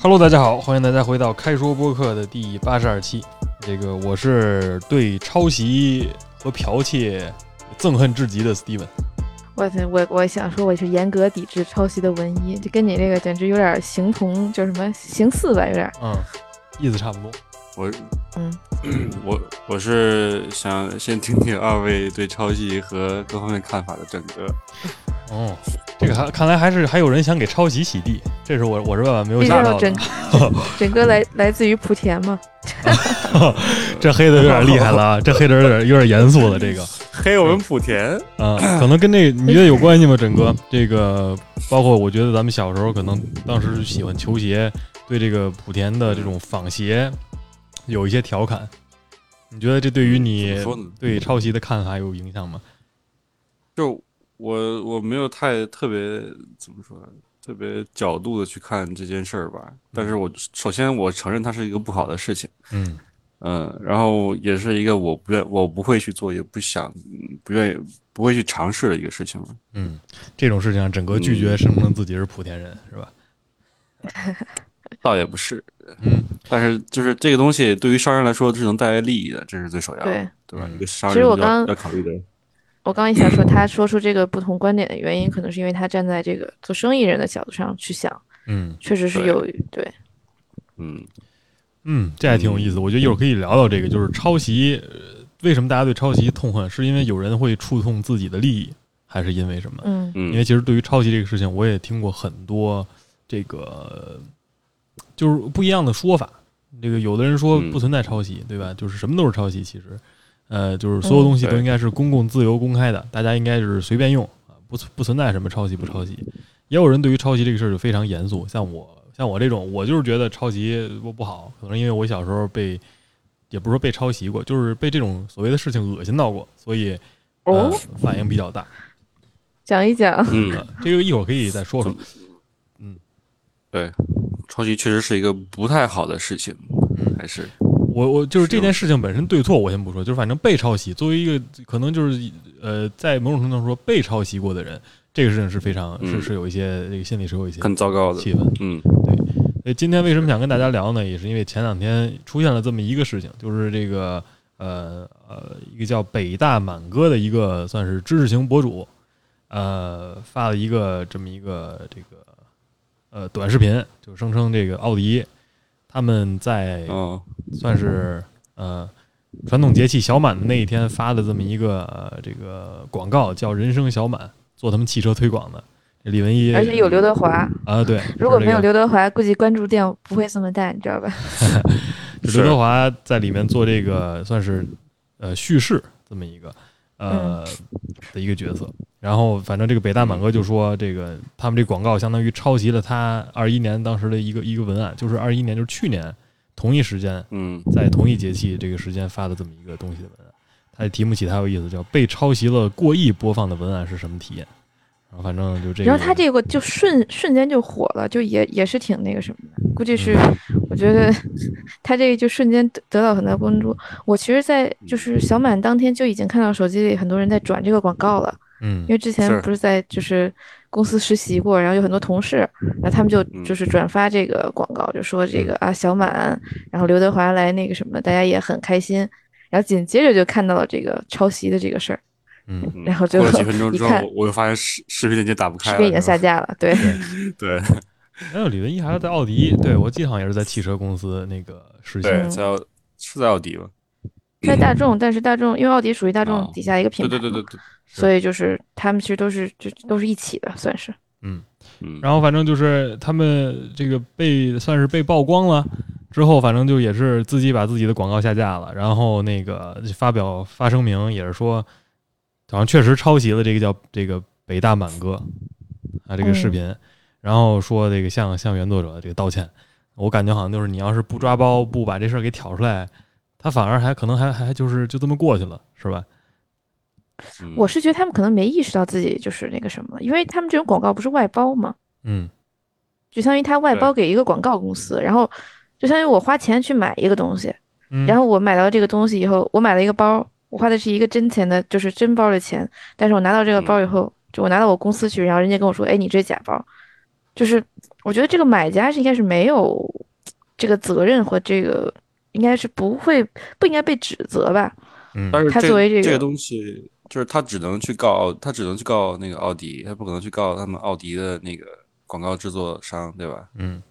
Hello，大家好，欢迎大家回到开说播客的第八十二期。这个我是对抄袭和剽窃憎恨至极的 Steven。我我我想说，我是严格抵制抄袭的文艺，就跟你这个简直有点形同，叫什么形似吧，有点。嗯，意思差不多。我嗯，我我是想先听听二位对抄袭和各方面看法的整个。哦，这个还看来还是还有人想给抄袭洗地，这是我我是万万没有想到竟的整。整个来来自于莆田嘛。这黑的有点厉害了啊，这黑的有点有点严肃了。这个黑我们莆田，啊，可能跟这个你觉得有关系吗？整个这个包括我觉得咱们小时候可能当时喜欢球鞋，对这个莆田的这种仿鞋有一些调侃。你觉得这对于你对抄袭的看法有影响吗？就我我没有太特别怎么说，特别角度的去看这件事儿吧。但是我首先我承认它是一个不好的事情，嗯嗯，然后也是一个我不愿我不会去做，也不想嗯不愿意不会去尝试的一个事情了。嗯，这种事情整个拒绝声称自己是莆田人是吧？倒也不是，嗯但是就是这个东西对于商人来说是能带来利益的，这是最首要的，对对吧？一个商人要要考虑的。我刚一想说，他说出这个不同观点的原因，可能是因为他站在这个做生意人的角度上去想，嗯确实是有对。嗯，嗯，这还挺有意思。我觉得一会儿可以聊聊这个，就是抄袭，呃为什么大家对抄袭痛恨？是因为有人会触痛自己的利益，还是因为什么？嗯嗯，因为其实对于抄袭这个事情，我也听过很多这个就是不一样的说法。这个有的人说嗯不存在抄袭，对吧？就是什么都是抄袭，其实，呃，就是所有东西都应该是公共、自由、公开的，大家应该是随便用啊，不存不存在什么抄袭不抄袭。也有人对于抄袭这个事儿就非常严肃，像我像我这种，我就是觉得抄袭不不好，可能因为我小时候被，也不是说被抄袭过，就是被这种所谓的事情恶心到过，所以呃哦，反应比较大。讲一讲。嗯，呃这个一会儿可以再说说。嗯对，抄袭确实是一个不太好的事情，嗯还是我我就是这件事情本身对错我先不说，就是反正被抄袭，作为一个可能就是呃，在某种程度上说被抄袭过的人，这个事情是非常、嗯是是有一些这个心里是有一些很糟糕的。气氛。嗯所以今天为什么想跟大家聊呢？也是因为前两天出现了这么一个事情，就是这个呃呃一个叫北大满哥的一个算是知识型博主，呃发了一个这么一个这个呃短视频，就声称这个奥迪他们在哦，算是呃传统节气小满的那一天发的这么一个、呃、这个广告，叫“人生小满”，做他们汽车推广的。李文一，而且有刘德华，啊，对，如果没有刘德华，估计关注量不会这么大，你知道吧？就刘德华在里面做这个算是呃叙事这么一个呃、的一个角色。然后反正这个北大满哥就说，这个他们这广告相当于抄袭了他二一年当时的一个一个文案，就是二一年就是去年同一时间嗯在同一节气这个时间发的这么一个东西的文案。它的题目起太有意思，叫“被抄袭了过亿播放的文案是什么体验”。然后反正就这个，然后他这个就瞬瞬间就火了，就也也是挺那个什么的，估计是我觉得他这个就瞬间得得到很大关注。我其实，在就是小满当天就已经看到手机里很多人在转这个广告了，嗯因为之前不是在就是公司实习过，然后有很多同事，然后他们就嗯。就是转发这个广告，就说这个啊小满，然后刘德华来那个什么，大家也很开心。然后紧接着就看到了这个抄袭的这个事儿，嗯。嗯然后就过了几分钟之后我我又发现视视频链接打不开了，视频已经下架了。对，对。还有 李文一还是在奥迪，对我记得好像也是在汽车公司那个实习。在奥是在奥迪吧？在大众，但是大众因为奥迪属于大众哦底下一个品牌，对对对对。对，所以就是他们其实都是就都是一起的，算是。嗯，然后反正就是他们这个被算是被曝光了之后，反正就也是自己把自己的广告下架了，然后那个发表发声明，也是说好像确实抄袭了这个叫这个北大满哥啊这个视频，然后说这个向向原作者这个道歉。我感觉好像就是你要是不抓包，不把这事儿给挑出来，他反而还可能还还就是就这么过去了，是吧？嗯我是觉得他们可能没意识到自己就是那个什么，因为他们这种广告不是外包吗？嗯就相当于他外包给一个广告公司，然后就相当于我花钱去买一个东西，嗯，然后我买到这个东西以后，我买了一个包，我花的是一个真钱的，就是真包的钱，但是我拿到这个包以后，就我拿到我公司去，然后人家跟我说，哎，你这假包，就是我觉得这个买家是应该是没有这个责任和这个，应该是不会不应该被指责吧？嗯，但是他作为这个这东西，就是他只能去告奥，他只能去告那个奥迪，他不可能去告他们奥迪的那个广告制作商，对吧？嗯，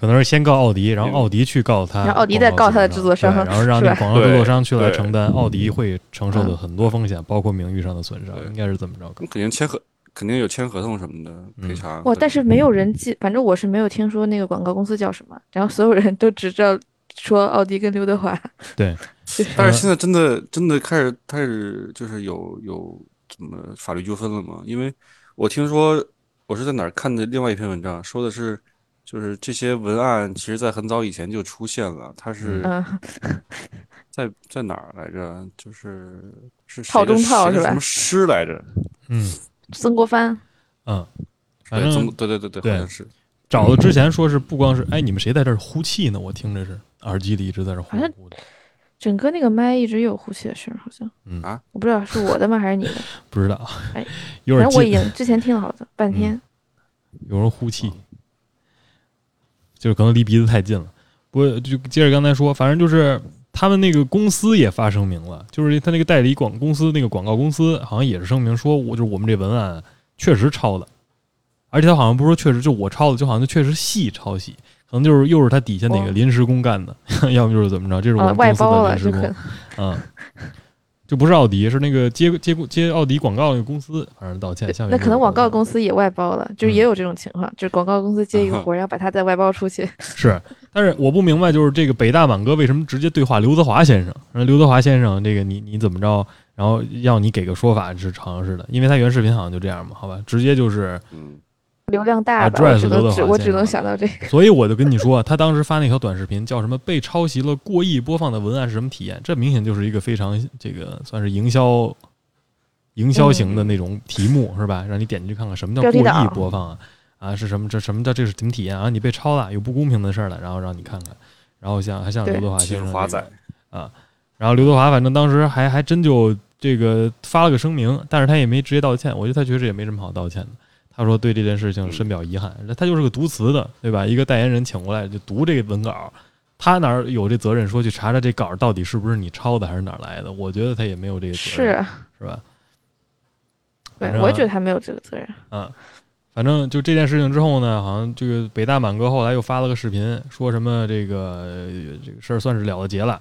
可能是先告奥迪，然后奥迪去告他，然后奥迪再告他的制作商。然后让那广告制作商去来承担奥迪会承受的嗯。很多风险，包括名誉上的损伤，应该是怎么着。肯定签合，肯定有签合同什么的嗯。赔偿。哇，但是没有人记，反正我是没有听说那个广告公司叫什么，然后所有人都只知道说奥迪跟刘德华，对，但是现在真的真的开始开始就是有有怎么法律纠纷了吗？因为我听说我是在哪儿看的另外一篇文章，说的是就是这些文案其实在很早以前就出现了，它是嗯，在在哪儿来着？就是是套中套是吧什么诗来着？嗯曾国藩，嗯，反对，正对对对对，好像是。找的之前说是不光是，哎，你们谁在这儿呼气呢？我听着是耳机里一直在这呼好像呼的，整个那个麦一直有呼气的声儿，好像嗯啊我不知道是我的吗还是你的，不知道哎，有点反正我已，经之前听了好久半天，有人呼气，就是可能离鼻子太近了。不过就接着刚才说，反正就是他们那个公司也发声明了，就是他那个代理广公司那个广告公司好像也是声明说，我就是我们这文案确实抄的，而且他好像不是说确实就我抄的，就好像就确实系抄袭，可能就是又是他底下哪个哦。临时工干的，要么就是怎么着，这是我啊，们公司外包的临时工嗯，就不是奥迪，是那个接接接奥迪广告那个公司，反正道歉。下面那可能广告公司司也外包了，就也有这种情况，就是广告公司接一个 活儿，然后把它再外包出去。是，但是我不明白，就是这个北大满哥为什么直接对话刘德华先生？让刘德华先生，这个你你怎么着？然后要你给个说法是尝试的，因为他原视频好像就这样嘛，好吧，直接就是，嗯，流量大吧，Address 我只能只我只能华先生想到这个。所以我就跟你说，他当时发那条短视频叫什么被抄袭了过亿播放的文案是什么体验？这明显就是一个非常这个算是营销营销型的那种题目、是吧？让你点进去看看什么叫过亿播放啊啊是什么？这什么叫这是什么体验啊？你被抄了，有不公平的事儿了，然后让你看看，然后像还像刘德华欺先生华仔，啊，然后刘德华反正当时还还真就这个发了个声明，但是他也没直接道歉，我觉得他确实也没什么好道歉的。他说对这件事情深表遗憾，他就是个读词的，对吧？一个代言人请过来就读这个文稿，他哪儿有这责任说去查查这稿到底是不是你抄的还是哪儿来的？我觉得他也没有这个责任，是啊，是吧？对我也觉得他没有这个责任。嗯，反正就这件事情之后呢，好像这个北大满哥后来又发了个视频，说什么这个呃这个事儿算是了了结了，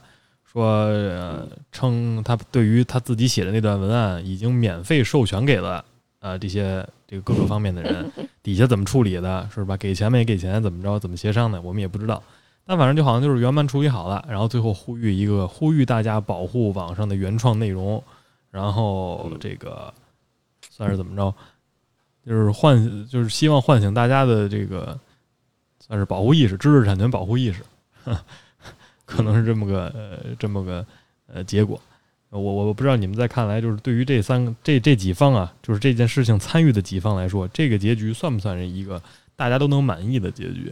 说呃称他对于他自己写的那段文案已经免费授权给了呃这些这个各个方面的人，底下怎么处理的，是吧？给钱没给钱，怎么着，怎么协商的，我们也不知道。但反正就好像就是圆满处理好了，然后最后呼吁一个呼吁大家保护网上的原创内容，然后这个算是怎么着，就是唤就是希望唤醒大家的这个算是保护意识，知识产权保护意识，可能是这么个呃这么个呃结果。我我我不知道你们在看来，就是对于这三个这这几方啊，就是这件事情参与的几方来说，这个结局算不算是一个大家都能满意的结局？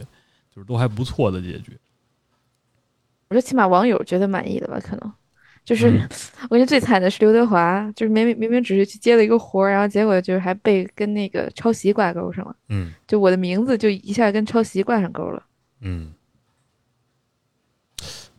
就是都还不错的结局。我说起码网友觉得满意的吧，可能就是、嗯 我觉得最惨的是刘德华，就是明明明明只是去接了一个活儿，然后结果就是还被跟那个抄袭挂钩上了，嗯就我的名字就一下跟抄袭挂上钩了。嗯，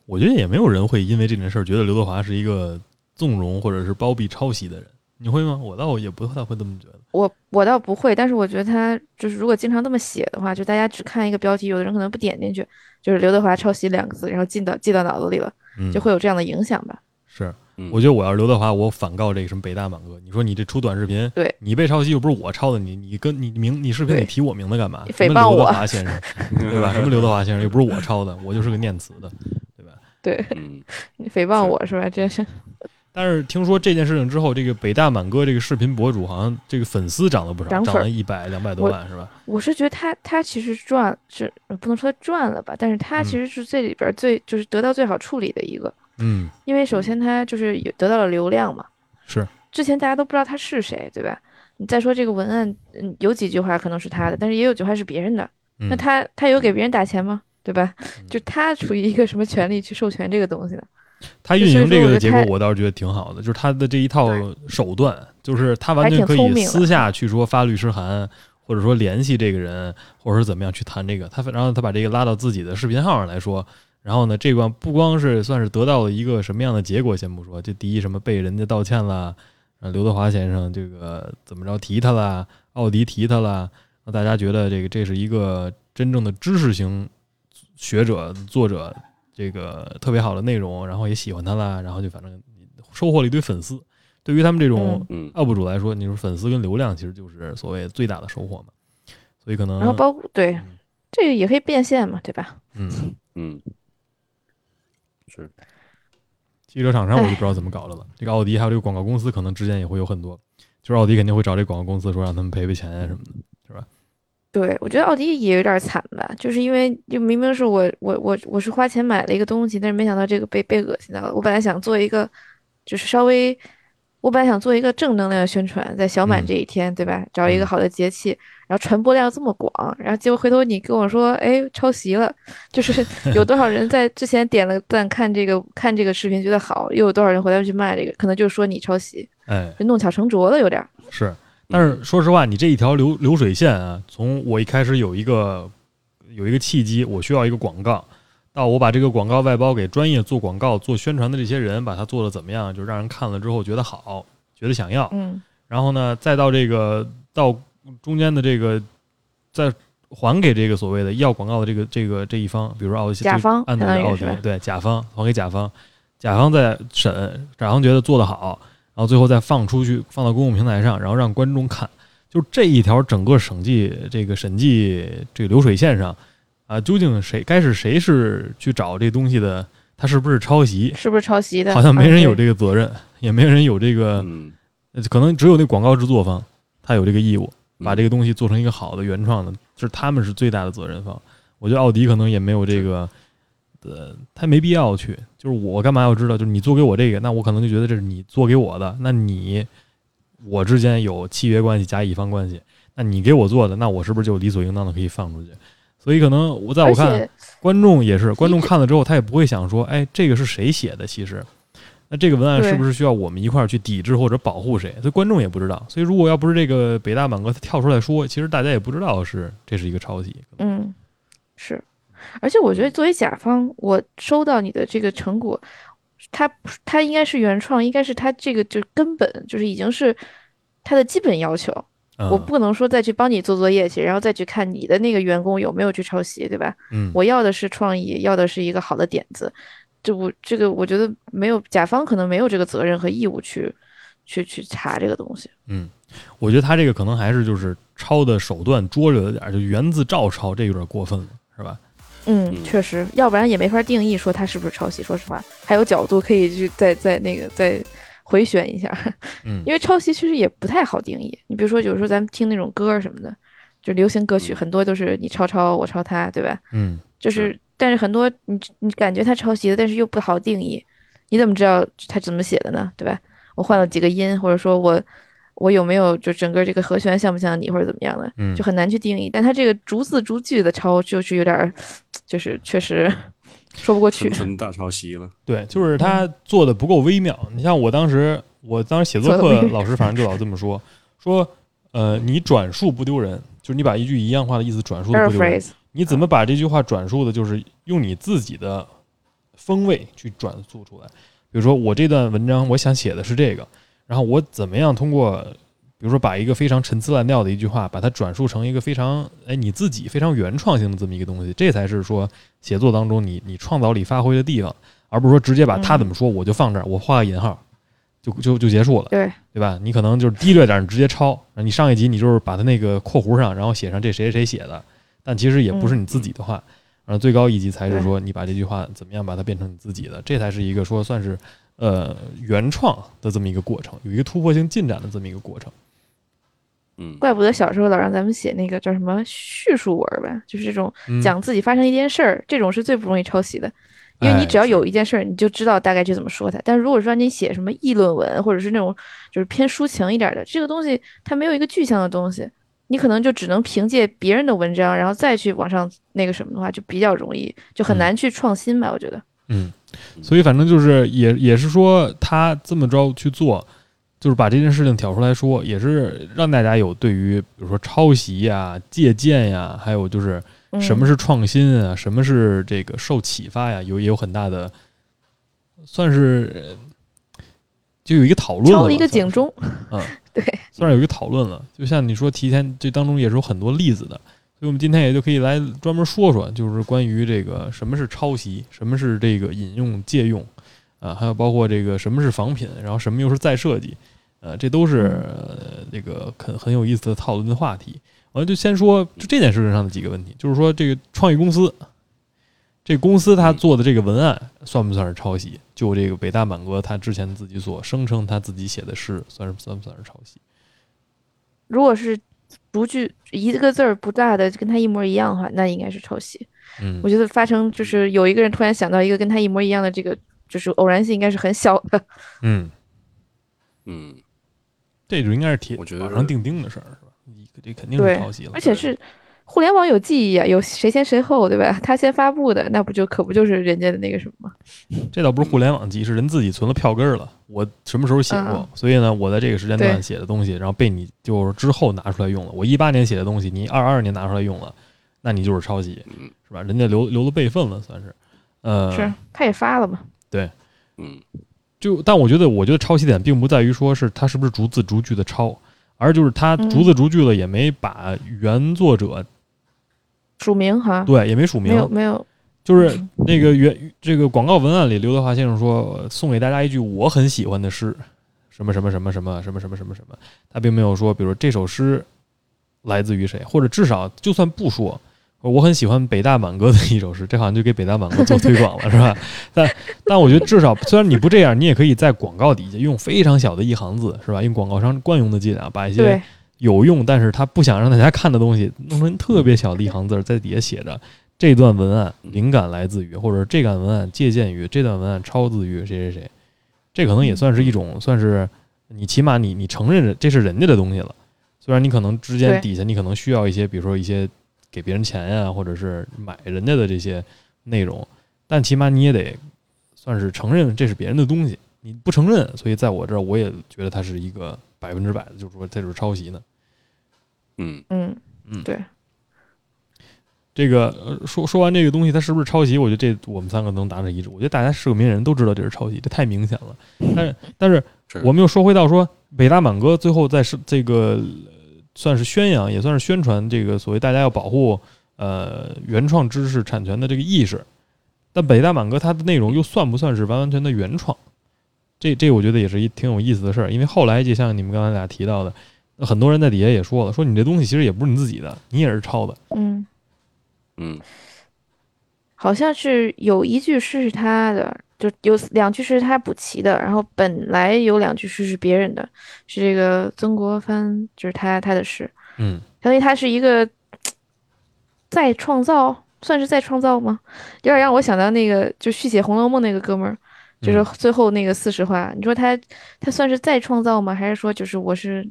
我觉得也没有人会因为这件事儿觉得刘德华是一个纵容或者是包庇抄袭的人，你会吗？我倒也不太会这么觉得。我我倒不会，但是我觉得他就是如果经常这么写的话，就大家只看一个标题，有的人可能不点进去，就是刘德华抄袭两个字，然后进到记到脑子里了，嗯，就会有这样的影响吧。是，嗯我觉得我要是刘德华，我反告这个什么北大满哥。你说你这出短视频，对你被抄袭又不是我抄的，你你跟你名你视频对里提我名字干嘛？你诽谤我华先生，对吧？什么刘德华先生又不是我抄的，我就是个念词的，对吧？对嗯，你诽谤我是吧？这是 但是听说这件事情之后，这个北大满哥这个视频博主好像这个粉丝涨了不少，涨涨了一百两百多万是吧？我是觉得他他其实赚是呃不能说他赚了吧，但是他嗯其实是这里边儿最就是得到最好处理的一个，嗯，因为首先他就是有得到了流量嘛，是，之前大家都不知道他是谁，对吧？你再说这个文案，嗯，有几句话可能是他的，但是也有句话是别人的，嗯那他他有给别人打钱吗？对吧？嗯就他处于一个什么权利去授权这个东西的？他运营这个的结果，我倒是觉得挺好的，就是他的这一套手段，就是他完全可以私下去说发律师函，或者说联系这个人，或者是怎么样去谈这个。他然后他把这个拉到自己的视频号上来说，然后呢，这关不光是算是得到了一个什么样的结果，先不说，就第一什么被人家道歉了，呃，刘德华先生这个怎么着提他了，奥迪提他了，让大家觉得这个这是一个真正的知识型学者作者，这个特别好的内容，然后也喜欢他了，然后就反正收获了一堆粉丝。对于他们这种嗯 UP 主来说，你说粉丝跟流量其实就是所谓最大的收获嘛，所以可能然后包括对嗯这个也可以变现嘛，对吧？嗯，嗯，是汽车厂商我就不知道怎么搞的了。这个奥迪还有这个广告公司可能之间也会有很多，就是奥迪肯定会找这广告公司说让他们赔赔钱啊什么的。对，我觉得奥迪也有点惨吧，就是因为就明明是我我我我是花钱买了一个东西，但是没想到这个被被恶心到了。我本来想做一个，就是稍微，我本来想做一个正能量的宣传，在小满嗯这一天，对吧？找一个嗯好的节气，然后传播量这么广，然后结果回头你跟我说，哎，抄袭了，就是 有多少人在之前点了赞看这个看这个视频觉得好，又有多少人回来去骂这个，可能就是说你抄袭，哎，就弄巧成拙了，有点。是，但是说实话，你这一条流流水线啊，从我一开始有一个有一个契机，我需要一个广告，到我把这个广告外包给专业做广告、做宣传的这些人，把它做的怎么样，就让人看了之后觉得好，觉得想要，嗯。然后呢，再到这个到中间的这个，再还给这个所谓的要广告的这个这个这一方，比如说奥迪甲方按照奥对甲方还给甲方，甲方再审，甲方觉得做得好，然后最后再放出去，放到公共平台上，然后让观众看。就这一条整个审计这个审计这个流水线上啊，究竟谁该是谁是去找这东西的？他是不是抄袭？是不是抄袭的？好像没人有啊这个责任，也没人有这个。可能只有那广告制作方，他有这个义务，嗯把这个东西做成一个好的原创的，就是他们是最大的责任方。我觉得奥迪可能也没有这个，呃，他没必要去。就是我干嘛要知道？就是你做给我这个，那我可能就觉得这是你做给我的，那你我之间有契约关系加乙方关系，那你给我做的，那我是不是就理所应当的可以放出去？所以可能我在我看，观众也是，观众看了之后，他也不会想说，哎，这个是谁写的？其实，那这个文案是不是需要我们一块儿去抵制或者保护谁？所以观众也不知道。所以如果要不是这个北大满哥他跳出来说，其实大家也不知道是这是一个抄袭。嗯，是，而且我觉得作为甲方，我收到你的这个成果，它它应该是原创，应该是它这个就是根本就是已经是它的基本要求。嗯、我不能说再去帮你做作业去，然后再去看你的那个员工有没有去抄袭，对吧？嗯，我要的是创意，要的是一个好的点子。这我这个我觉得没有甲方可能没有这个责任和义务去去去查这个东西。嗯，我觉得他这个可能还是就是抄的手段拙劣了点儿，就原字照抄，这有点过分了，是吧？嗯，嗯确实，要不然也没法定义说它是不是抄袭。说实话，还有角度可以去再再那个再回旋一下，嗯 因为抄袭其实也不太好定义。你比如说，有时候咱们听那种歌什么的，就流行歌曲，嗯很多都是你抄抄我抄他，对吧？嗯就是，但是很多你你感觉他抄袭的，但是又不好定义，你怎么知道他怎么写的呢？对吧？我换了几个音，或者说我我有没有就整个这个和弦像不像你，或者怎么样的，嗯，就很难去定义。但他这个逐字逐句的抄，就是有点儿，就是确实 说不过去纯。大抄袭了。对，就是他做的不够微妙。你像我当时，我当时写作课老师反正就老这么说，说呃，你转述不丢人，就是你把一句一样话的意思转述的不丢人。你怎么把这句话转述的，就是用你自己的风味去转述出来。比如说，我这段文章我想写的是这个，然后我怎么样通过，比如说把一个非常陈词滥调的一句话，把它转述成一个非常哎你自己非常原创性的这么一个东西，这才是说写作当中你你创造力发挥的地方，而不是说直接把他怎么说我就放这儿，我画个引号，就就就结束了。对，对吧？你可能就是低略点儿，你直接抄。然后你上一集你就是把它那个括弧上，然后写上这谁谁谁写的，但其实也不是你自己的话。然后最高一级才是说你把这句话怎么样把它变成你自己的，这才是一个说算是呃原创的这么一个过程，有一个突破性进展的这么一个过程。嗯，怪不得小时候老让咱们写那个叫什么叙述文儿吧，就是这种嗯讲自己发生一件事儿，这种是最不容易抄袭的。因为你哎只要有一件事儿，你就知道大概去怎么说它。但如果说你写什么议论文，或者是那种就是偏抒情一点的，这个东西它没有一个具象的东西，你可能就只能凭借别人的文章，然后再去往上那个什么的话，就比较容易，就很嗯难去创新吧。我觉得，嗯，所以反正就是也也是说他这么着去做，就是把这件事情挑出来说，也是让大家有对于比如说抄袭呀、借鉴呀，还有就是嗯。什么是创新啊，什么是这个受启发呀，有也有很大的，算是呃就有一个讨论敲了一个警钟，嗯，对，算是有一个讨论了。就像你说提前这当中也是有很多例子的，所以我们今天也就可以来专门说说，就是关于这个什么是抄袭，什么是这个引用借用，啊，还有包括这个什么是仿品，然后什么又是再设计，呃，这都是、呃、这个很很有意思的讨论的话题。完了就先说就这件事情上的几个问题，就是说这个创意公司，这公司他做的这个文案算不算是抄袭？就这个北大满哥他之前自己所声称他自己写的诗，算是算不算是抄袭？如果是不具一个字儿不大的跟他一模一样的话，那应该是抄袭。嗯我觉得发生就是有一个人突然想到一个跟他一模一样的这个，就是偶然性应该是很小的。嗯，嗯，这就应该是铁我觉得板上钉钉的事儿，是吧？你这肯定是抄袭了，而且是互联网有记忆啊，有谁先谁后，对吧？他先发布的，那不就可不就是人家的那个什么吗？这倒不是互联网记忆，是人自己存了票根儿了。我什么时候写过，嗯所以呢，我在这个时间段写的东西，然后被你就是之后拿出来用了。我一八年写的东西，你二二年拿出来用了，那你就是抄袭，嗯是吧？人家留留了备份了，算是。呃，是，他也发了嘛。对嗯就但我觉得，我觉得抄袭点并不在于说是他是不是逐字逐句的抄，而就是他嗯逐字逐句了，也没把原作者署名哈，对也没署名。没，有没有，就是那个原这个广告文案里，刘德华先生说呃送给大家一句我很喜欢的诗，什么什么什么什么什么什么什么什么，他并没有说，比如说这首诗来自于谁，或者至少就算不说，我很喜欢北大满哥的一首诗，这好像就给北大满哥做推广了，是吧？但但我觉得至少虽然你不这样，你也可以在广告底下用非常小的一行字，是吧？用广告商惯用的伎俩，把一些对，有用，但是他不想让大家看的东西，弄成特别小的一行字儿，在底下写着这段文案灵感来自于，或者这段文案借鉴于，这段文案抄自于谁谁谁，这可能也算是一种，算是你起码你你承认这是人家的东西了，虽然你可能之间底下你可能需要一些，比如说一些给别人钱呀、或者是买人家的这些内容，但起码你也得算是承认这是别人的东西，你不承认，所以在我这儿我也觉得它是一个百分之百的，就是说这就是抄袭呢。嗯嗯嗯对，这个呃说说完这个东西，它是不是抄袭？我觉得这我们三个能达成一致。我觉得大家是个名人都知道这是抄袭，这太明显了。但是但是是我们又说回到说，北大满哥最后在是这个呃算是宣扬，也算是宣传这个所谓大家要保护呃原创知识产权的这个意识。但北大满哥它的内容又算不算是完完全的原创？这这我觉得也是一挺有意思的事儿，因为后来就像你们刚才俩提到的，很多人在底下也说了，说你这东西其实也不是你自己的，你也是抄的。嗯，嗯好像是有一句诗是他的，就有两句诗是他补齐的，然后本来有两句诗是别人的，是这个曾国藩，就是他他的诗，嗯相当于他是一个再创造，算是再创造吗？有点让我想到那个就续写《红楼梦》那个哥们儿，就是嗯最后那个四十话，你说他他算是再创造吗？还是说就是我是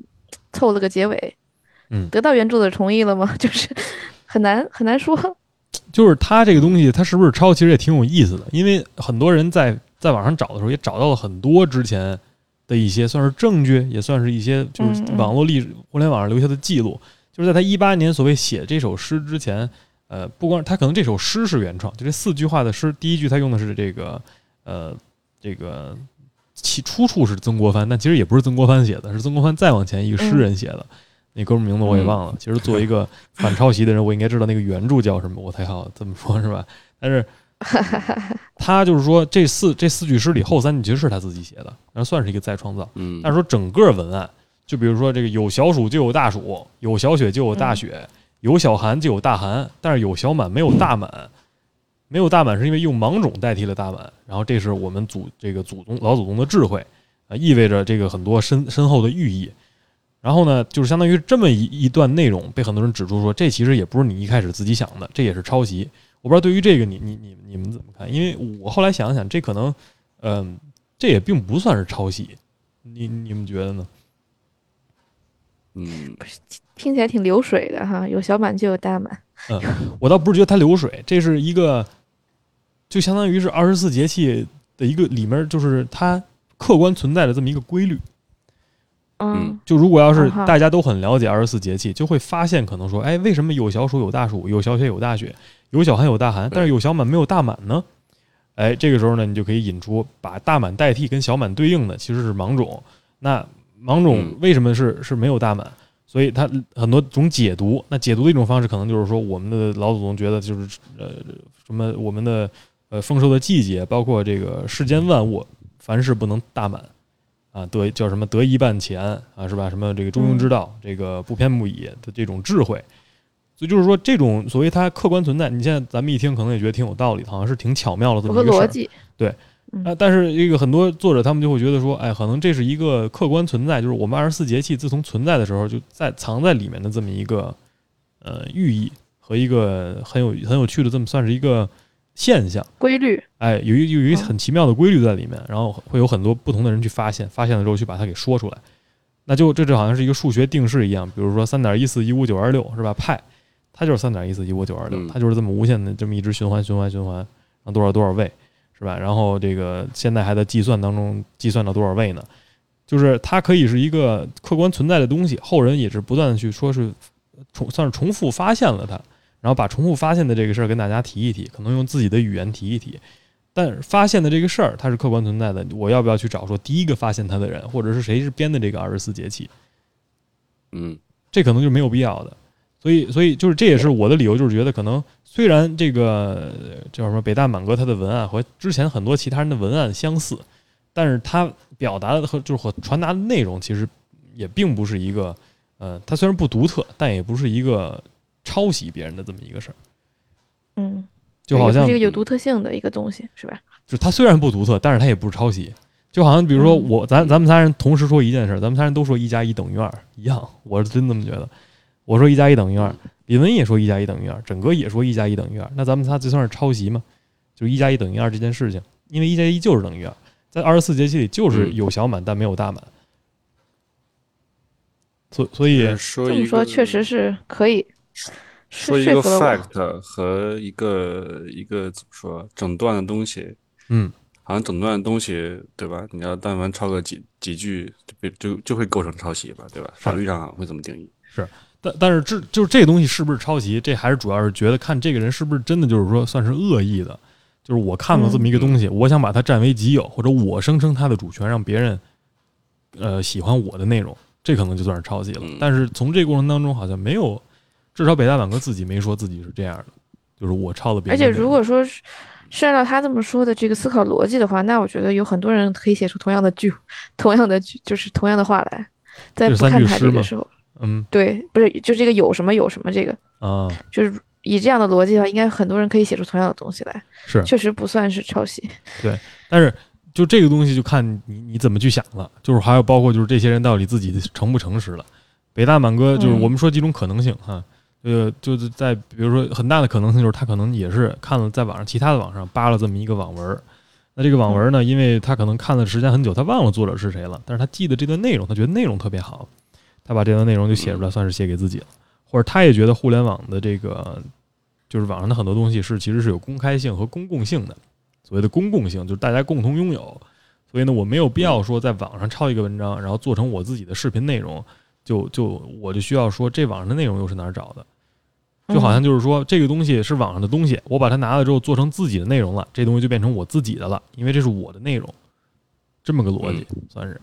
凑了个结尾？嗯得到原著的同意了吗？就是很难很难说。就是他这个东西，他是不是抄，其实也挺有意思的。因为很多人在在网上找的时候，也找到了很多之前的一些算是证据，也算是一些就是网络历史、互联网上留下的记录。就是在他一八年所谓写这首诗之前，呃，不光他可能这首诗是原创，就这四句话的诗，第一句他用的是这个呃这个其出处是曾国藩，但其实也不是曾国藩写的，是曾国藩再往前一个诗人写的。那哥们儿名字我也忘了。其实作为一个反抄袭的人，我应该知道那个原著叫什么，我才好这么说，是吧？但是 他就是说，这四这四句诗里后三句其实是他自己写的，那算是一个再创造。嗯，但是说整个文案，就比如说这个有小暑就有大暑，有小雪就有大雪，有小寒就有大寒，但是有小满没有大满，没有大满是因为用芒种代替了大满，然后这是我们祖这个祖宗老祖宗的智慧啊、意味着这个很多深深厚的寓意。然后呢，就是相当于这么一一段内容被很多人指出说，这其实也不是你一开始自己想的，这也是抄袭。我不知道对于这个你你你你们怎么看？因为我后来想想，这可能，嗯、这也并不算是抄袭，你你们觉得呢？嗯听起来挺流水的哈，有小满就有大满。嗯我倒不是觉得它流水，这是一个，就相当于是二十四节气的一个里面，就是它客观存在的这么一个规律。嗯就如果要是大家都很了解二十四节气，就会发现可能说，哎，为什么有小暑有大暑，有小雪有大雪，有小寒有大寒，但是有小满没有大满呢？哎，这个时候呢，你就可以引出把大满代替跟小满对应的其实是芒种。那芒种嗯为什么是是没有大满？所以它很多种解读。那解读的一种方式，可能就是说，我们的老祖宗觉得就是呃什么我们的呃丰收的季节，包括这个世间万物，凡事不能大满啊，得叫什么得一半钱啊，是吧？什么这个中庸之道，这个不偏不倚的这种智慧。所以就是说，这种所谓它客观存在，你现在咱们一听，可能也觉得挺有道理，好像是挺巧妙的这么一个逻辑。对嗯啊，但是这个很多作者他们就会觉得说，哎，可能这是一个客观存在，就是我们二十四节气自从存在的时候就在藏在里面的这么一个呃寓意和一个很有很有趣的这么算是一个现象。规律，哎，有一有一很奇妙的规律在里面，然后会有很多不同的人去发现，发现了之后去把它给说出来，那就这就好像是一个数学定式一样，比如说三点一四一五九二六是吧？派它就是三点一四一五九二六嗯，它就是这么无限的这么一直循环循环循环，然后多少多少位是吧？然后这个现在还在计算当中计算到多少位呢？就是它可以是一个客观存在的东西，后人也是不断的去说是重算是重复发现了它，然后把重复发现的这个事儿跟大家提一提，可能用自己的语言提一提。但发现的这个事儿，它是客观存在的。我要不要去找说第一个发现它的人，或者是谁是编的这个二十四节气？嗯这可能就没有必要的。所以，所以就是这也是我的理由，就是觉得可能虽然这个呃叫什么北大满哥他的文案和之前很多其他人的文案相似，但是他表达的和就是和传达的内容其实也并不是一个呃，他虽然不独特，但也不是一个抄袭别人的这么一个事儿。嗯，就好像一个有独特性的一个东西，是吧？就它虽然不独特，但是它也不是抄袭。就好像比如说嗯我咱咱们仨人同时说一件事，咱们仨人都说一加一等于二一样，我是真这么觉得。我说一加一等于二，李文也说一加一等于二，整个也说一加一等于二，那咱们仨就算是抄袭吗？就是一加一等于二这件事情，因为一加一就是等于二，在二十四节气里就是嗯有小满但没有大满，所所以说这么说确实是可以，是说一个 fact 和一个一个怎么说整段的东西，嗯，好像整段的东西对吧？你要但凡抄个几几句，就被就就会构成抄袭吧，对吧？法律上会怎么定义。是但但是这就是这东西是不是抄袭，这还是主要是觉得看这个人是不是真的就是说算是恶意的，就是我看了这么一个东西，我想把它占为己有，或者我声称它的主权，让别人呃喜欢我的内容，这可能就算是抄袭了嗯。但是从这个过程当中，好像没有，至少北大满哥自己没说自己是这样的，就是我抄了别而且人的内容。如果说是是按照他这么说的这个思考逻辑的话，那我觉得有很多人可以写出同样的句，同样的句，就是同样的话来，在不看句诗吗他这个时候，嗯对，不是就这个有什么有什么这个，啊就是以这样的逻辑的话，应该很多人可以写出同样的东西来，是，确实不算是抄袭。对但是就这个东西就看你你怎么去想了，就是还有包括就是这些人到底自己诚不诚实了。北大满哥就是嗯我们说几种可能性哈，呃，就是在比如说很大的可能性就是他可能也是看了在网上其他的网上扒了这么一个网文儿，那这个网文呢，因为他可能看了时间很久，他忘了作者是谁了，但是他记得这段内容，他觉得内容特别好，他把这段内容就写出来，算是写给自己了，或者他也觉得互联网的这个就是网上的很多东西是其实是有公开性和公共性的。所谓的公共性，就是大家共同拥有。所以呢，我没有必要说在网上抄一个文章，然后做成我自己的视频内容，就就我就需要说这网上的内容又是哪儿找的？就好像就是说这个东西是网上的东西，我把它拿了之后做成自己的内容了，这东西就变成我自己的了，因为这是我的内容，这么个逻辑算是。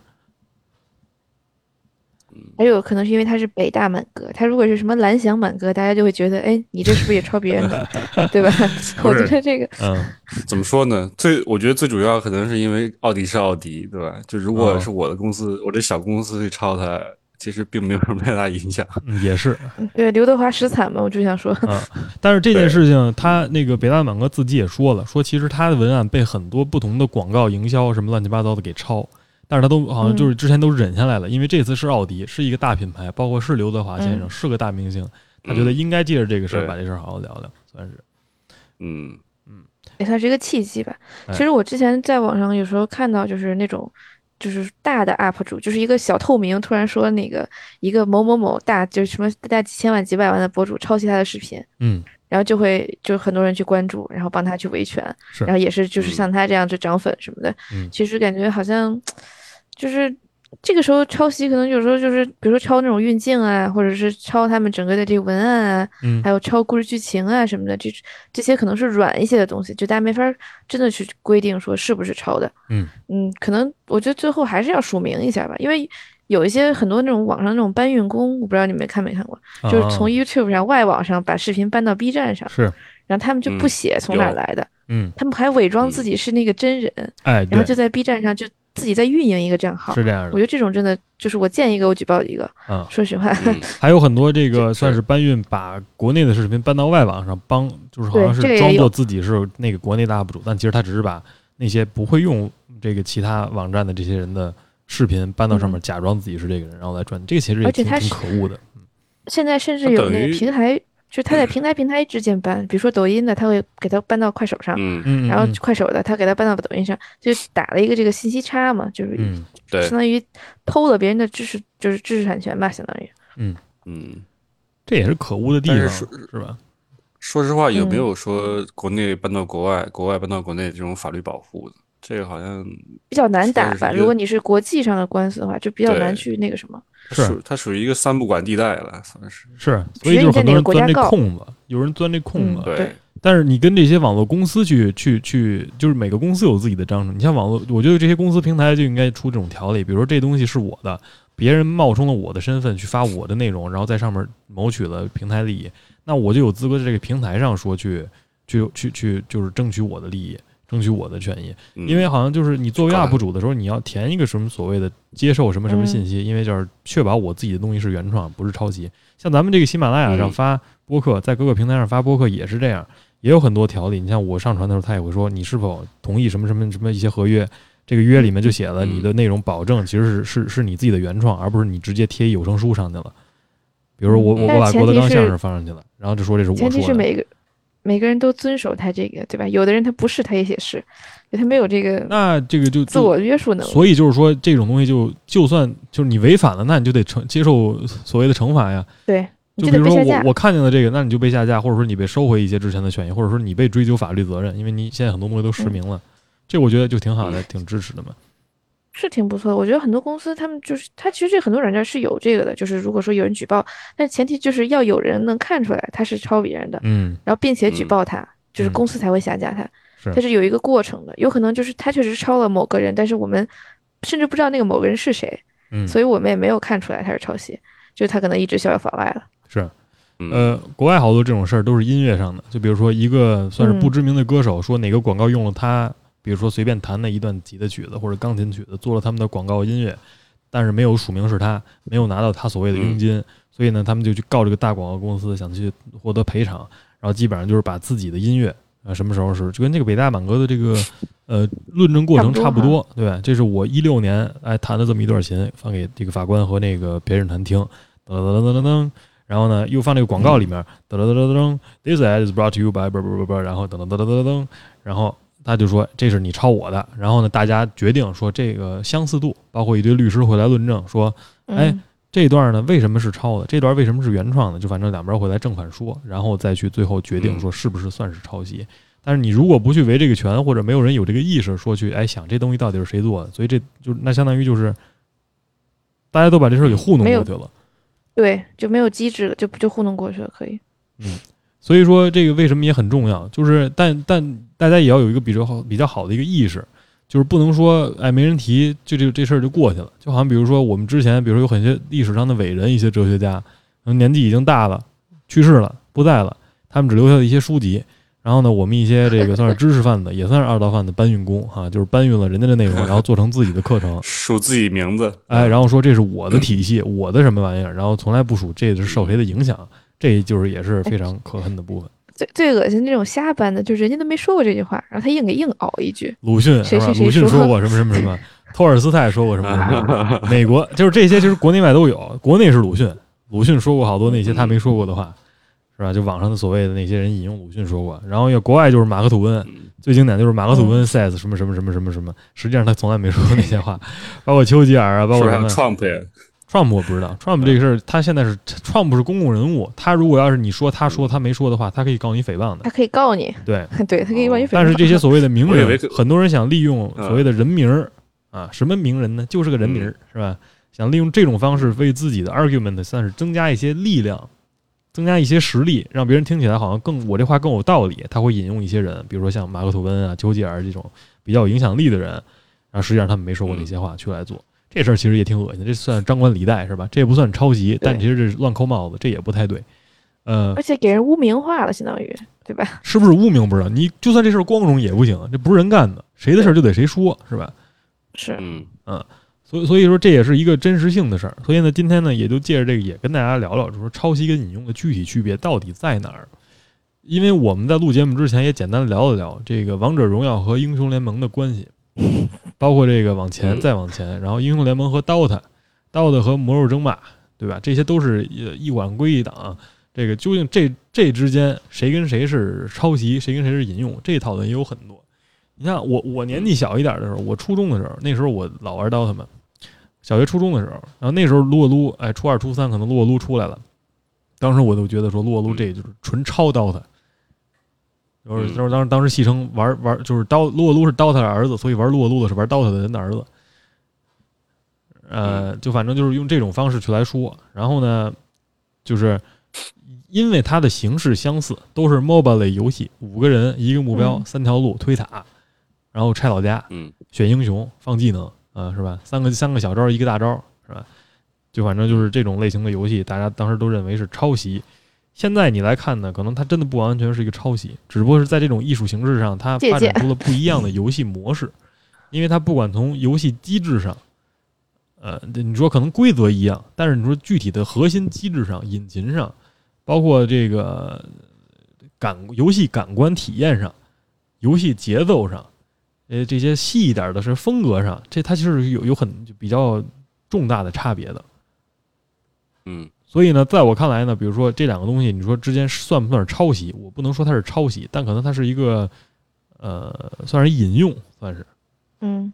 还有可能是因为他是北大满哥，他如果是什么蓝翔满哥，大家就会觉得，哎，你这是不是也抄别人的，对吧？我觉得这个，嗯，怎么说呢？最我觉得最主要可能是因为奥迪是奥迪，对吧？就如果哦是我的公司，我这小公司去抄它，其实并没有什么太大影响。嗯也是，对刘德华实惨嘛，我就想说，嗯，但是这件事情，他那个北大满哥自己也说了，说其实他的文案被很多不同的广告营销什么乱七八糟的给抄，但是他都好像就是之前都忍下来了，因为这次是奥迪，是一个大品牌，包括是刘德华先生，嗯是个大明星，他觉得应该借着这个事儿把这事儿好好聊聊，算是。嗯嗯也算是一个契机吧。哎其实我之前在网上有时候看到，就是那种就是大的 UP 主，就是一个小透明，突然说那个一个某某某大，就是什么大几千万、几百万的博主抄袭他的视频，嗯，然后就会就很多人去关注，然后帮他去维权，然后也是就是嗯。像他这样就涨粉什么的。嗯。其实感觉好像就是这个时候抄袭可能有时候就是，比如说抄那种运镜啊，或者是抄他们整个的这个文案啊，嗯还有抄故事剧情啊什么的，这这些可能是软一些的东西，就大家没法儿真的去规定说是不是抄的。嗯嗯，可能我觉得最后还是要署名一下吧，因为有一些很多那种网上那种搬运工，我不知道你们看没看过，就是从啊 YouTube 上外网上把视频搬到 B 站上，是然后他们就不嗯写从哪儿来的，嗯他们还伪装嗯自己是那个真人，哎然后就在 B 站上就自己在运营一个账号。是这样的我觉得这种真的就是我见一个我举报一个。嗯。说实话，嗯 还有很多这个算是搬运，把国内的视频搬到外网上，帮就是好像是装作自己是那个国内的 UP 主，但其实他只是把那些不会用这个其他网站的这些人的视频搬到上面，嗯假装自己是这个人，然后来赚。这个其实也挺挺而且他是可恶的。现在甚至有那个平台，就是他在平台平台之间搬，比如说抖音的，他会给他搬到快手上，嗯，嗯，然后嗯快手的他给他搬到抖音上，就打了一个这个信息差嘛，就是嗯对相，当于偷了别人的知识，就是知识产权吧，相当于。嗯，嗯，这也是可恶的地方，是是吧？说实话，有没嗯有说国内搬到国外，国外搬到国内这种法律保护的？这个好像比较难打吧。如果你是国际上的官司的话，就比较难去那个什么。是它属于一个三不管地带了，算是。是，所以就是很多只是你在哪个人钻这国家告空子，有人钻这空嗯子。对对，但是你跟这些网络公司去去去，就是每个公司有自己的章程。你像网络，我觉得这些公司平台就应该出这种条例，比如说这东西是我的，别人冒充了我的身份去发我的内容，然后在上面谋取了平台利益，那我就有资格在这个平台上说去去去去，就是争取我的利益，争取我的权益。嗯因为好像就是你作为 UP 主的时候，你要填一个什么所谓的接受什么什么嗯信息，因为就是确保我自己的东西是原创，不是抄袭。像咱们这个喜马拉雅上嗯发播客，在各个平台上发播客也是这样，也有很多条例。你像我上传的时候，他也会说你是否同意什么什么什么一些合约，这个约里面就写了嗯你的内容保证其实是是是你自己的原创，而不是你直接贴一有声书上去了。比如说我我我把郭德纲相声放上去了，然后就说这是我前提说的。是每个每个人都遵守他这个，对吧？有的人他不是，他也写是，他没有这个那这个就自我约束能力。所以就是说，这种东西就就算就是你违反了，那你就得承接受所谓的惩罚呀。对，你就比如说我。我看见了这个，那你就被下架，或者说你被收回一些之前的权益，或者说你被追究法律责任，因为你现在很多东西都实名了。这我觉得就挺好的，挺支持的嘛。是挺不错的。我觉得很多公司他们就是，他其实这很多软件是有这个的，就是如果说有人举报，但前提就是要有人能看出来他是抄别人的，嗯，然后并且举嗯报他，就是嗯公司才会下架他。是它是有一个过程的，有可能就是他确实抄了某个人，但是我们甚至不知道那个某个人是谁，嗯，所以我们也没有看出来他是抄袭，就是他可能一直逍遥法外了。是嗯呃，国外好多这种事儿都是音乐上的，就比如说一个算是不知名的歌手说哪个广告用了他，比如说随便弹的一段吉他曲子或者钢琴曲子做了他们的广告音乐，但是没有署名是他，没有拿到他所谓的佣金，所以呢，他们就去告这个大广告公司，想去获得赔偿，然后基本上就是把自己的音乐。啊，什么时候是就跟这个北大满哥的这个 呃论证过程差差不多对吧？这是我一六年哎弹的这么一段琴，放给这个法官和那个陪审团听，噔噔噔噔噔噔，然后呢又放这个广告里面，噔噔噔噔噔，This ad is brought to you by 不不不不，然后噔噔噔噔噔噔，然后他就说这是你抄我的，然后呢大家决定说这个相似度，包括一堆律师会来论证说哎嗯，这段呢为什么是抄的，这段为什么是原创的，就反正两边会来正反说，然后再去最后决定说是不是算是抄袭。但是你如果不去维这个权，或者没有人有这个意识说去哎想这东西到底是谁做的，所以这就那相当于就是大家都把这事儿给糊弄过去了。对，就没有机制了，就就糊弄过去了，可以。所以说这个为什么也很重要，就是但但大家也要有一个比较好比较好的一个意识，就是不能说哎没人提就这这事儿就过去了，就好像比如说我们之前比如说有很些历史上的伟人，一些哲学家，可能年纪已经大了，去世了不在了，他们只留下了一些书籍。然后呢，我们一些这个算是知识贩子，也算是二道贩子搬运工哈，就是搬运了人家的内容，然后做成自己的课程，署自己名字，哎，然后说这是我的体系，我的什么玩意儿，然后从来不数这是受谁的影响，这就是也是非常可恨的部分。最最恶心那种瞎搬的，就是人家都没说过这句话，然后他硬给硬熬一句。鲁迅是吧？谁谁谁鲁迅说说过什么什么什么，托尔斯泰说过什么什么，美国就是这些，其实国内外都有。国内是鲁迅，鲁迅说过好多那些他没说过的话，是吧？就网上的所谓的那些人引用鲁迅说过，然后要国外就是马克吐温，嗯最经典就是马克吐温 says 什么什么什么什么什么，实际上他从来没说过那些话，包括丘吉尔啊，包括什么 Trump 呀？Trump 我不知道，Trump 这个事儿，他现在是 Trump 是公共人物，他如果要是你说他说他没说的话，他可以告你诽谤的他，可以告你，对。对他可以告你诽谤。但是这些所谓的名人很多人想利用所谓的人名儿啊，什么名人呢？就是个人名儿，是吧？想利用这种方式为自己的 argument 算是增加一些力量，增加一些实力，让别人听起来好像更我这话更有道理。他会引用一些人，比如说像马克吐温啊、丘吉尔这种比较有影响力的人，然后实际上他们没说过那些话去来做这事儿，其实也挺恶心的。这算张冠李戴是吧？这也不算抄袭，但其实这是乱扣帽子，这也不太对。呃，而且给人污名化了，相当于对吧？是不是污名不知道？你就算这事儿光荣也不行，这不是人干的，谁的事儿就得谁说，是吧？是，嗯嗯，所以所以说这也是一个真实性的事儿。所以呢，今天呢，也就借着这个，也跟大家聊聊，就说抄袭跟引用的具体区别到底在哪儿。因为我们在录节目之前也简单的聊了聊这个王者荣耀和英雄联盟的关系，包括这个往前嗯再往前，然后英雄联盟和 DOTA，DOTA 和魔兽争霸，对吧？这些都是呃一管归一档。这个究竟这这之间谁跟谁是抄袭，谁跟谁是引用，这讨论也有很多。你像我，我年纪小一点的时候，我初中的时候，那时候我老玩 DOTA 嘛，小学、初中的时候，然后那时候撸啊撸，哎，初二、初三可能撸啊撸出来了，当时我就觉得说撸啊撸这就是纯抄 DOTA，就是嗯就是当时当时戏称玩玩就是刀撸啊撸是 DOTA 的儿子，所以玩撸啊撸的是玩 DOTA 的人的儿子，呃，就反正就是用这种方式去来说，然后呢，就是。因为它的形式相似，都是 MOBA 类游戏，五个人一个目标，嗯三条路推塔，然后拆老家，嗯选英雄，放技能，啊，是吧？三个三个小招，一个大招，是吧？就反正就是这种类型的游戏，大家当时都认为是抄袭。现在你来看呢，可能它真的不完全是一个抄袭，只不过是在这种艺术形式上，它发展出了不一样的游戏模式。因为它不管从游戏机制上，呃，你说可能规则一样，但是你说具体的核心机制上、引擎上，包括这个感游戏感官体验上、游戏节奏上，呃，这些细一点的是风格上，这它其实有有很就比较重大的差别的。嗯所以呢，在我看来呢，比如说这两个东西，你说之间算不算是抄袭？我不能说它是抄袭，但可能它是一个呃，算是引用，算是嗯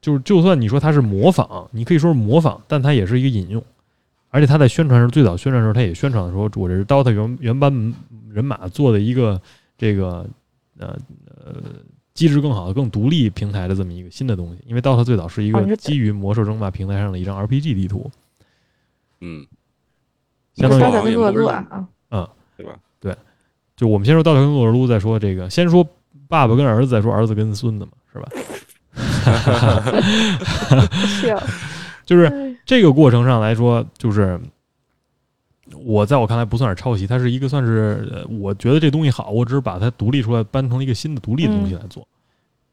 就是就算你说它是模仿，你可以说是模仿，但它也是一个引用。而且它在宣传时候，最早宣传的时候，它也宣传了说，我这是 DOTA 原原班人马做的一个这个呃呃机制更好的、更独立平台的这么一个新的东西。因为 DOTA 最早是一个基于魔兽争霸平台上的一张 RPG 地图，嗯，相当于刀塔跟撸啊也不是啊。啊，对吧？就我们先说跟撸啊撸，再说这个，先说爸爸跟儿子，再说儿子跟孙子嘛，是吧？是啊，就是哎。这个过程上来说，就是我在我看来不算是抄袭，它是一个算是，呃我觉得这东西好，我只是把它独立出来，搬成一个新的独立的东西来做。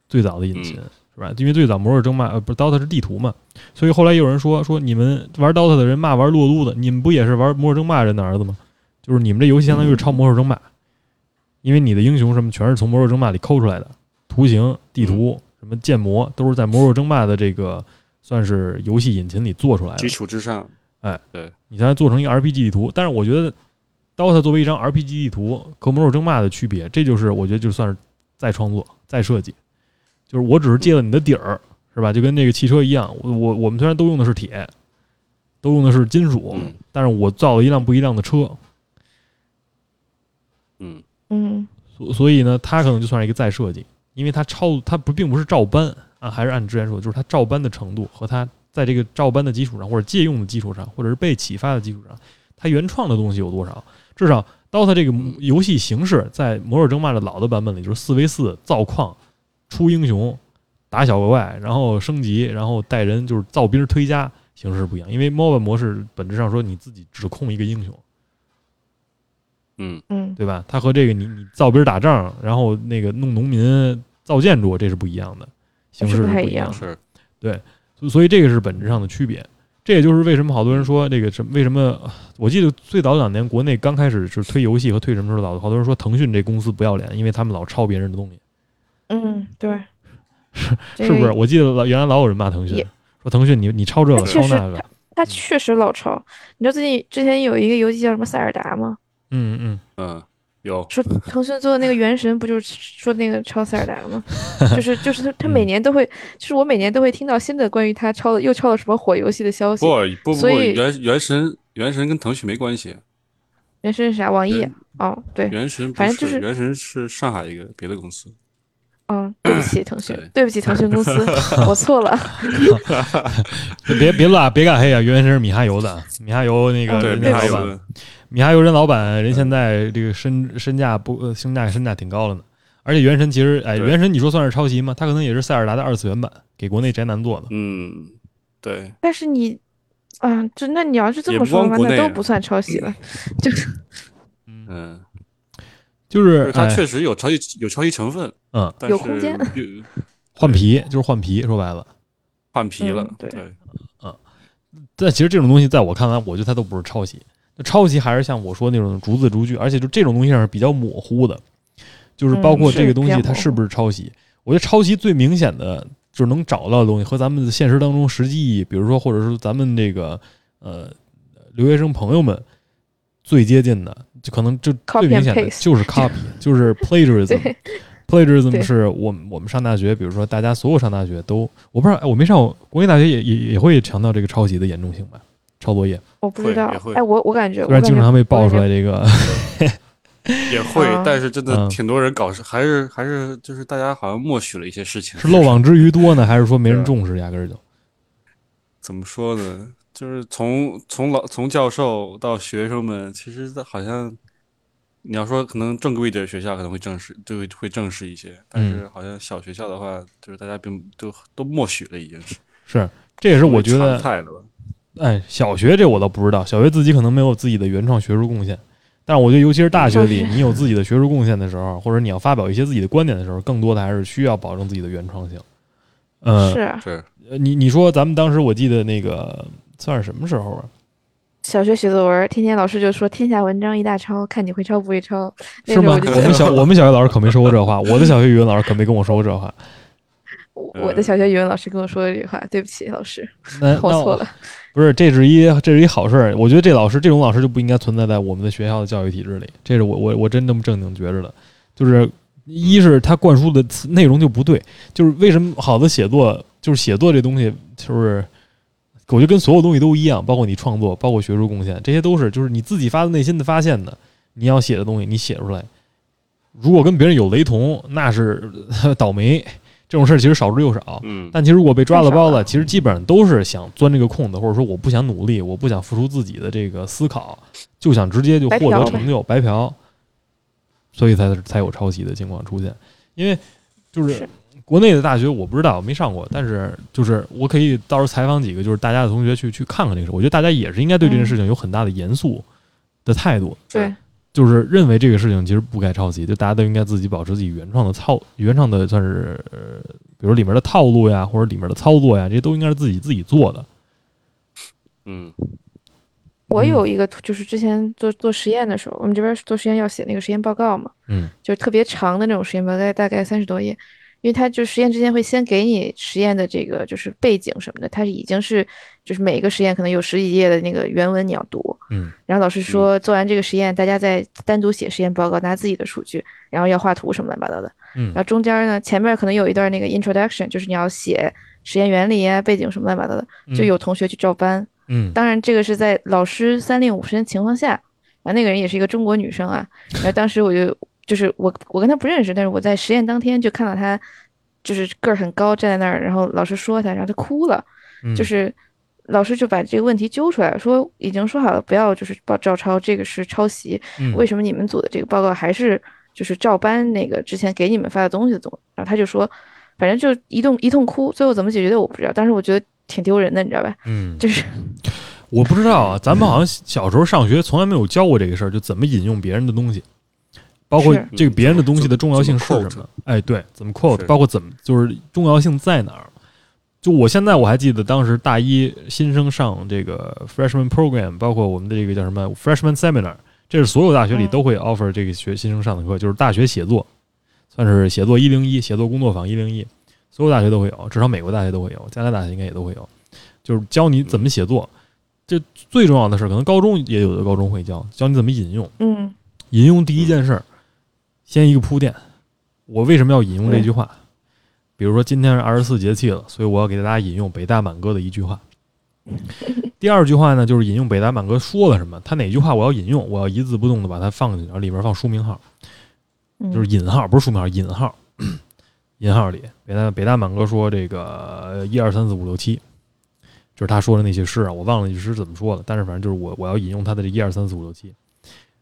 最早的引擎、是吧？因为最早魔兽争霸呃不是 DOTA 是地图嘛，所以后来也有人说说你们玩 DOTA 的人骂玩撸啊撸的，你们不也是玩魔兽争霸人的儿子吗？就是你们这游戏相当于是抄魔兽争霸，因为你的英雄什么全是从魔兽争霸里抠出来的，图形、地图、什么建模都是在魔兽争霸的这个算是游戏引擎里做出来的基。础之上，哎，对你才做成一个 RPG 地图。但是我觉得 DOTA 作为一张 RPG 地图和魔兽争霸的区别，这就是我觉得就算是再创作、再设计，就是我只是借了你的底儿，是吧？就跟那个汽车一样，我我我们虽然都用的是铁，都用的是金属，嗯但是我造了一辆不一样的车，嗯嗯所所以呢，它可能就算是一个再设计，因为它超它不并不是照搬啊，还是按之前说的，就是它照搬的程度和它在这个照搬的基础上，或者借用的基础上，或者是被启发的基础上，它原创的东西有多少？至少 DOTA 这个游戏形式在魔兽争霸的老的版本里，就是四 v 四造矿、出英雄、打小怪，然后升级，然后带人就是造兵推家形式不一样。因为 MOBA 模式本质上说你自己只控一个英雄，嗯嗯对吧？它和这个你你造兵打仗，然后那个弄农民造建筑，这是不一样的，形式是不不一样太一样是，所所以这个是本质上的区别。这也就是为什么好多人说这个什么为什么？我记得最早两年国内刚开始是推游戏和推什么时候老好多人说腾讯这公司不要脸，因为他们老抄别人的东西，嗯，对，是是不是？我记得老原来老有人骂腾讯，说腾讯你你抄这个抄那个，他确实老抄。你知道最近之前有一个游戏叫什么塞尔达吗？嗯嗯，嗯，有，说腾讯做的那个《原神》，不就是说那个抄塞尔达吗？就是就是他他每 嗯年都会，就是我每年都会听到新的关于他抄的又抄了什么火游戏的消息。不不不不，所以原原神原神跟腾讯没关系，原神是啥？网易哦，对，原神反正就是原神是上海一个别的公司，嗯，对不起腾讯对，对不起腾讯公司，我错了。别别乱别敢黑啊！原神是米哈游的，米哈游那个嗯对，人家老板，米哈游的，米哈游人老板人现在这个身身价不呃身价身价挺高了呢。而且原神其实哎，原神你说算是抄袭吗？它可能也是塞尔达的二次元版，给国内宅男做的。嗯，对，但是你，啊，就那你要是这么说的话，那都不算抄袭了。就是嗯，就就是是它哎确实有抄袭有抄袭成分，嗯但是有空间 换皮，就是换皮，说白了。换皮了嗯，对嗯，但其实这种东西在我看来，我觉得它都不是抄袭。那抄袭还是像我说那种逐字逐句，而且就这种东西上是比较模糊的，就是包括这个东西它是不是抄袭。我觉得抄袭最明显的就是能找到的东西和咱们现实当中实际意义，比如说或者是咱们这个呃留学生朋友们最接近的，就可能就最明显的就是 copy，就是 plagiarism。plagiarism 是我们我们上大学，比如说大家所有上大学都，我不知道，哎我没上过国内大学也也也会强调这个抄袭的严重性吧？抄作业，我不知道也会，哎，我我感觉，虽然经常被爆出来这个 也会啊，但是真的嗯挺多人搞事，还是还是就是大家好像默许了一些事情，是漏网之鱼多呢，还是说没人重视，压根儿就怎么说呢？就是从从老从教授到学生们，其实好像你要说可能正规一点的学校可能会正式，就会会正式一些，但嗯。是好像小学校的话，就是大家并都都默许了，已经是，是，这也是我觉得？哎，小学这我倒不知道，小学自己可能没有自己的原创学术贡献，但是我觉得尤其是大学里，你有自己的学术贡献的时候，或者你要发表一些自己的观点的时候，更多的还是需要保证自己的原创性。嗯，是。啊是，呃你你说咱们当时我记得那个算是什么时候啊？小学写作文，天天老师就说天下文章一大抄，看你会抄不会抄。那是吗？我们小我们小学老师可没说过这话，我的小学语文老师可没跟我说过这话。我我的小学语文老师跟我说的这句话，对不起，老师，那 那我错了。不是，这是一这是一好事儿。我觉得这老师这种老师就不应该存在在我们的学校的教育体制里。这是我我我真这么正经觉着的。就是一是他灌输的词内容就不对，就是为什么好的写作就是写作这东西，就是我觉得跟所有东西都一样，包括你创作，包括学术贡献，这些都是就是你自己发自内心的发现的，你要写的东西你写出来。如果跟别人有雷同，那是 倒霉。这种事儿其实少之又少。嗯，但其实如果被抓了包了其实基本上都是想钻这个空子，或者说我不想努力，我不想付出自己的这个思考，就想直接就获得成就，白嫖，所以才才有抄袭的情况出现。因为就是是国内的大学我不知道，没上过，但是就是我可以到时候采访几个就是大家的同学去去看看这个事。我觉得大家也是应该对这件事情有很大的严肃的态度，对，就是认为这个事情其实不该抄袭，就大家都应该自己保持自己原创的操原创的算是呃，比如里面的套路呀，或者里面的操作呀，这些都应该是自己自己做的。嗯嗯我有一个就是之前做做实验的时候，我们这边做实验要写那个实验报告嘛，嗯就是特别长的那种实验报告，大概三十多页。因为它就实验之前会先给你实验的这个就是背景什么的，它已经是就是每一个实验可能有十几页的那个原文你要读，嗯然后老师说做完这个实验，大家再单独写实验报告，拿自己的数据，然后要画图什么乱七八糟的。嗯然后中间呢，前面可能有一段那个 introduction，就是你要写实验原理啊、背景什么乱七八糟的，就有同学去照搬。嗯当然，这个是在老师三令五申情况下，然后那个人也是一个中国女生啊。然后当时我就就是我我跟他不认识，但是我在实验当天就看到他，就是个儿很高站在那儿，然后老师说他，然后他哭了，嗯就是老师就把这个问题揪出来，说已经说好了不要就是报照抄，这个是抄袭，嗯为什么你们组的这个报告还是就是照搬那个之前给你们发的东西的东？然后他就说，反正就一通一通哭，最后怎么解决的我不知道，但是我觉得挺丢人的，你知道吧？嗯，就是我不知道啊，咱们好像小时候上学从来没有教过这个事儿，就怎么引用别人的东西，包括这个别人的东西的重要性是什么？哎，对，怎么 quote，包括怎么就是重要性在哪儿？就我现在我还记得当时大一新生上这个 freshman program，包括我们的这个叫什么 freshman seminar，这是所有大学里嗯都会 offer 这个学新生上的课，就是大学写作，算是写作一零一，写作工作坊一零一，所有大学都会有，至少美国大学都会有，加拿大大学应该也都会有，就是教你怎么写作。这最重要的是，可能高中也有的高中会教，教你怎么引用。嗯引用第一件事儿，先一个铺垫，我为什么要引用这句话？比如说今天是二十四节气了，所以我要给大家引用北大满哥的一句话。第二句话呢，就是引用北大满哥说了什么，他哪句话我要引用，我要一字不动的把它放进去，然后里面放书名号，嗯，就是引号，不是书名号，引号。引号里，北大北大满哥说这个一二三四五六七，就是他说的那些诗啊，我忘了那句诗怎么说的，但是反正就是我我要引用他的这一二三四五六七，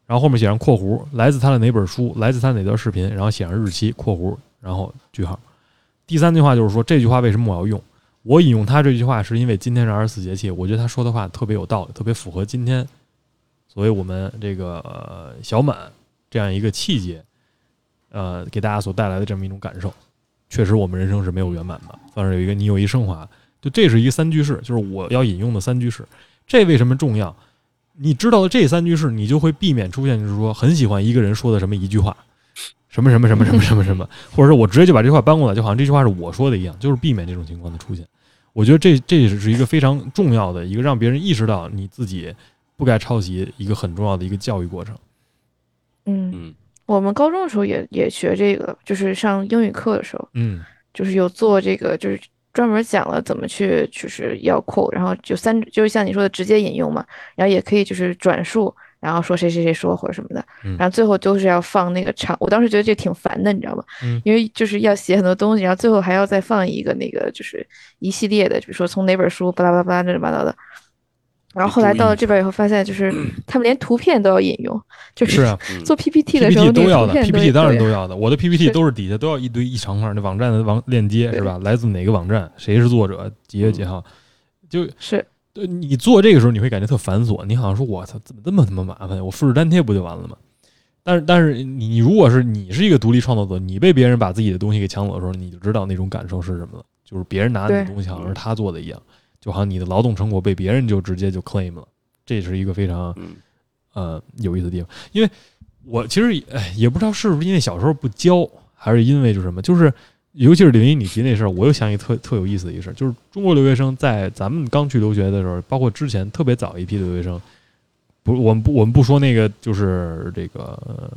然后后面写上括弧，来自他的哪本书，来自他哪段视频，然后写上日期括弧，然后句号。第三句话就是说这句话为什么我要用？我引用他这句话是因为今天是二十四节气，我觉得他说的话特别有道理，特别符合今天，所谓我们这个、小满这样一个气节，呃，给大家所带来的这么一种感受。确实，我们人生是没有圆满的，算是有一个你有一升华。就这是一个三句式，就是我要引用的三句式。这为什么重要？你知道了这三句式，你就会避免出现就是说很喜欢一个人说的什么一句话，什么什么什么什么什么什么，或者是我直接就把这句话搬过来，就好像这句话是我说的一样，就是避免这种情况的出现。我觉得这这也是一个非常重要的一个让别人意识到你自己不该抄袭一个很重要的一个教育过程。嗯，嗯我们高中的时候也也学这个，就是上英语课的时候，嗯就是有做这个，就是专门讲了怎么去，就是要 quote，然后就三，就是像你说的直接引用嘛，然后也可以就是转述，然后说谁谁谁说或者什么的，嗯然后最后都是要放那个长，我当时觉得这挺烦的，你知道吗？嗯因为就是要写很多东西，然后最后还要再放一个那个就是一系列的，比如说从哪本书巴拉巴拉巴拉乱七八糟的。然后后来到了这边以后，发现就是 他们连图片都要引用，就是做 PPT 的时候，PPT 都要的，PPT 当然都要。的。我的 PPT 都是底下都要一堆一长串那网站的网链接是吧？来自哪个网站？谁是作者？几月几号？就是对你做这个时候，你会感觉特繁琐。你好像说，我操，怎么这么他妈麻烦？我复制粘贴不就完了吗？但是，但是你你如果是你是一个独立创作者，你被别人把自己的东西给抢走的时候，你就知道那种感受是什么了。就是别人拿你的东西好像是他做的一样，就好像你的劳动成果被别人就直接就 claim 了。这是一个非常嗯呃有意思的地方，因为我其实哎也不知道是不是因为小时候不教，还是因为就是什么，就是尤其是林一你提那事儿，我又想起特特有意思的一个事儿，就是中国留学生在咱们刚去留学的时候，包括之前特别早一批留学生，不，我们不我们不说那个就是这个呃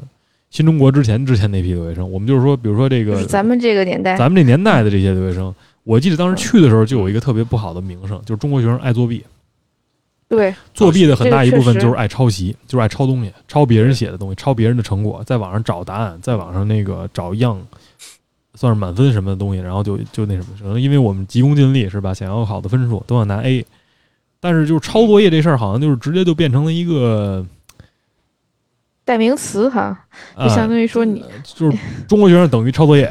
新中国之前之前那批留学生，我们就是说，比如说这个咱们这个年代，咱们这年代的这些留学生，我记得当时去的时候就有一个特别不好的名声，就是中国学生爱作弊。对。作弊的很大一部分就是爱抄袭，就是爱抄东西，抄别人写的东西，抄别人的成果，在网上找答案，在网上那个找样，算是满分什么的东西，然后就就那什么，可能因为我们急功近利是吧，想要好的分数都想拿 A，但是就是抄作业这事儿，好像就是直接就变成了一个，代名词哈，就啊、相当于说你就是中国学生等于抄作业，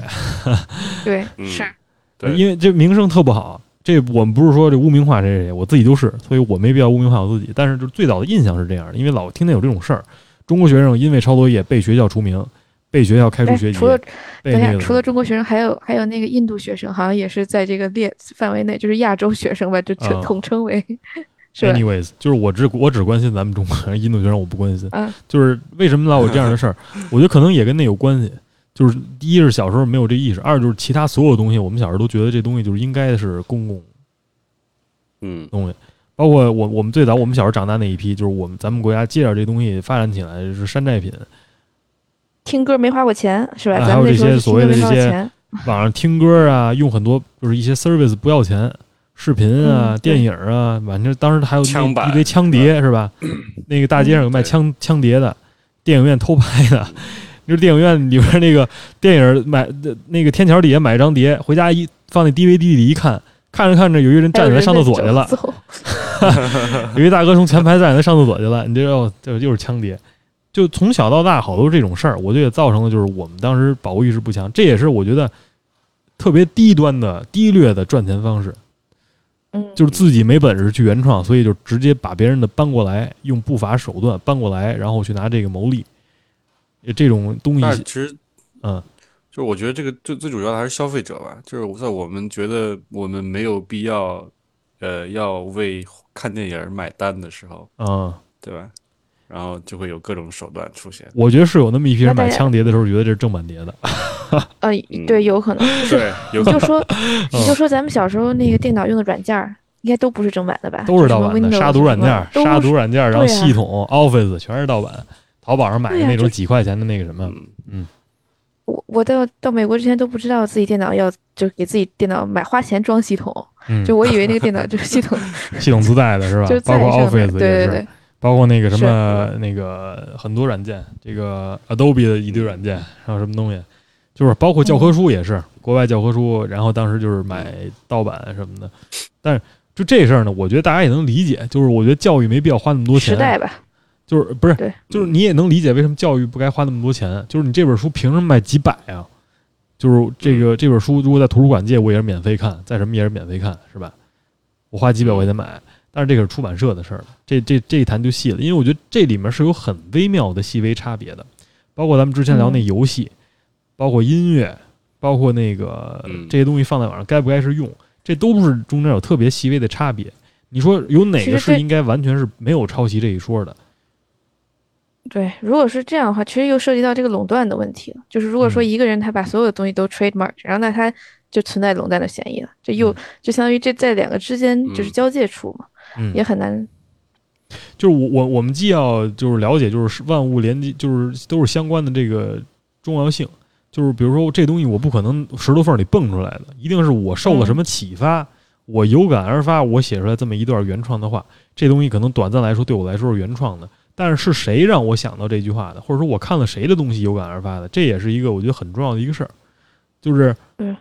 对。嗯。是对因为这名声特不好。这我们不是说这污名化谁谁谁，我自己就是，所以我没必要污名化我自己。但是就最早的印象是这样的，因为老听见有这种事儿，中国学生因为抄作业被学校除名，被学校开除哎学籍，除了等一下，除了中国学生，还有还有那个印度学生，好像也是在这个列范围内，就是亚洲学生吧，就统称为 是？anyways，就是我只我只关心咱们中国人，印度学生我不关心。嗯就是为什么老有这样的事儿？我觉得可能也跟那有关系。就是第一是小时候没有这意识，二就是其他所有东西，我们小时候都觉得这东西就是应该是公共嗯东西，包括我我们最早我们小时候长大那一批，就是我们咱们国家介绍这东西发展起来是山寨品，听歌没花过钱是吧？还有这些所谓的这些网上听歌啊，用很多就是一些 service 不要钱，视频啊、嗯电影啊，反正当时还有枪版那一堆枪碟是吧？那个大街上有卖枪枪碟的，电影院偷拍的。你说电影院里边那个电影买的那个天桥底下买一张碟，回家一放那 DVD 里一看，看着看着有一个人站起来上厕所去了，走，有一大哥从前排站起来上厕所去了，你这哦，这又是枪碟。就从小到大好多这种事儿，我觉得也造成了就是我们当时保护意识不强，这也是我觉得特别低端的、低劣的赚钱方式，嗯，就是自己没本事去原创，所以就直接把别人的搬过来，用不法手段搬过来，然后去拿这个牟利。这种东西，其实嗯，就是我觉得这个最最主要的还是消费者吧，就是在我们觉得我们没有必要，呃，要为看电影买单的时候，嗯，对吧？然后就会有各种手段出现。我觉得是有那么一批人买枪碟的时候，觉得这是正版碟的。呃，对，有可能。就是对，有可能你就说，你就嗯说咱们小时候那个电脑用的软件儿，应该都不是正版的吧？都是盗版的，杀毒软件杀毒软件，然后系统、Office 全是盗版。淘宝上买的那种几块钱的那个什么，嗯，我我到到美国之前都不知道自己电脑要就给自己电脑买花钱装系统，嗯，就我以为那个电脑 就是系统 系统自带的是吧？就？包括 Office 对对也是，对，包括那个什么那个很多软件，这个 Adobe 的一堆软件，还有什么东西，就是包括教科书也是，国外教科书，然后当时就是买盗版什么的。但是就这事儿呢，我觉得大家也能理解，就是我觉得教育没必要花那么多钱。时代吧，就是不是，就是你也能理解为什么教育不该花那么多钱。就是你这本书凭什么卖几百啊？就是这个这本书如果在图书馆借，我也是免费看，在什么也是免费看，是吧？我花几百块钱买，但是这个是出版社的事儿了，这这这一谈就细了，因为我觉得这里面是有很微妙的细微差别的，包括咱们之前聊那游戏，包括音乐，包括那个嗯这些东西放在网上该不该是用，这都不是中间有特别细微的差别。你说有哪个是应该完全是没有抄袭这一说的？对，如果是这样的话，其实又涉及到这个垄断的问题了。就是如果说嗯一个人他把所有的东西都 trademark，然后那他就存在垄断的嫌疑了，这又嗯就相当于这在两个之间就是嗯交界处嘛，嗯，也很难。就是我我我们既要就是了解就是万物连接，就是都是相关的这个重要性。就是比如说这东西我不可能石头缝里蹦出来的，一定是我受了什么启发，我有感而发，我写出来这么一段原创的话。这东西可能短暂来说对我来说是原创的，但是是谁让我想到这句话的，或者说我看了谁的东西有感而发的，这也是一个我觉得很重要的一个事儿。就是嗯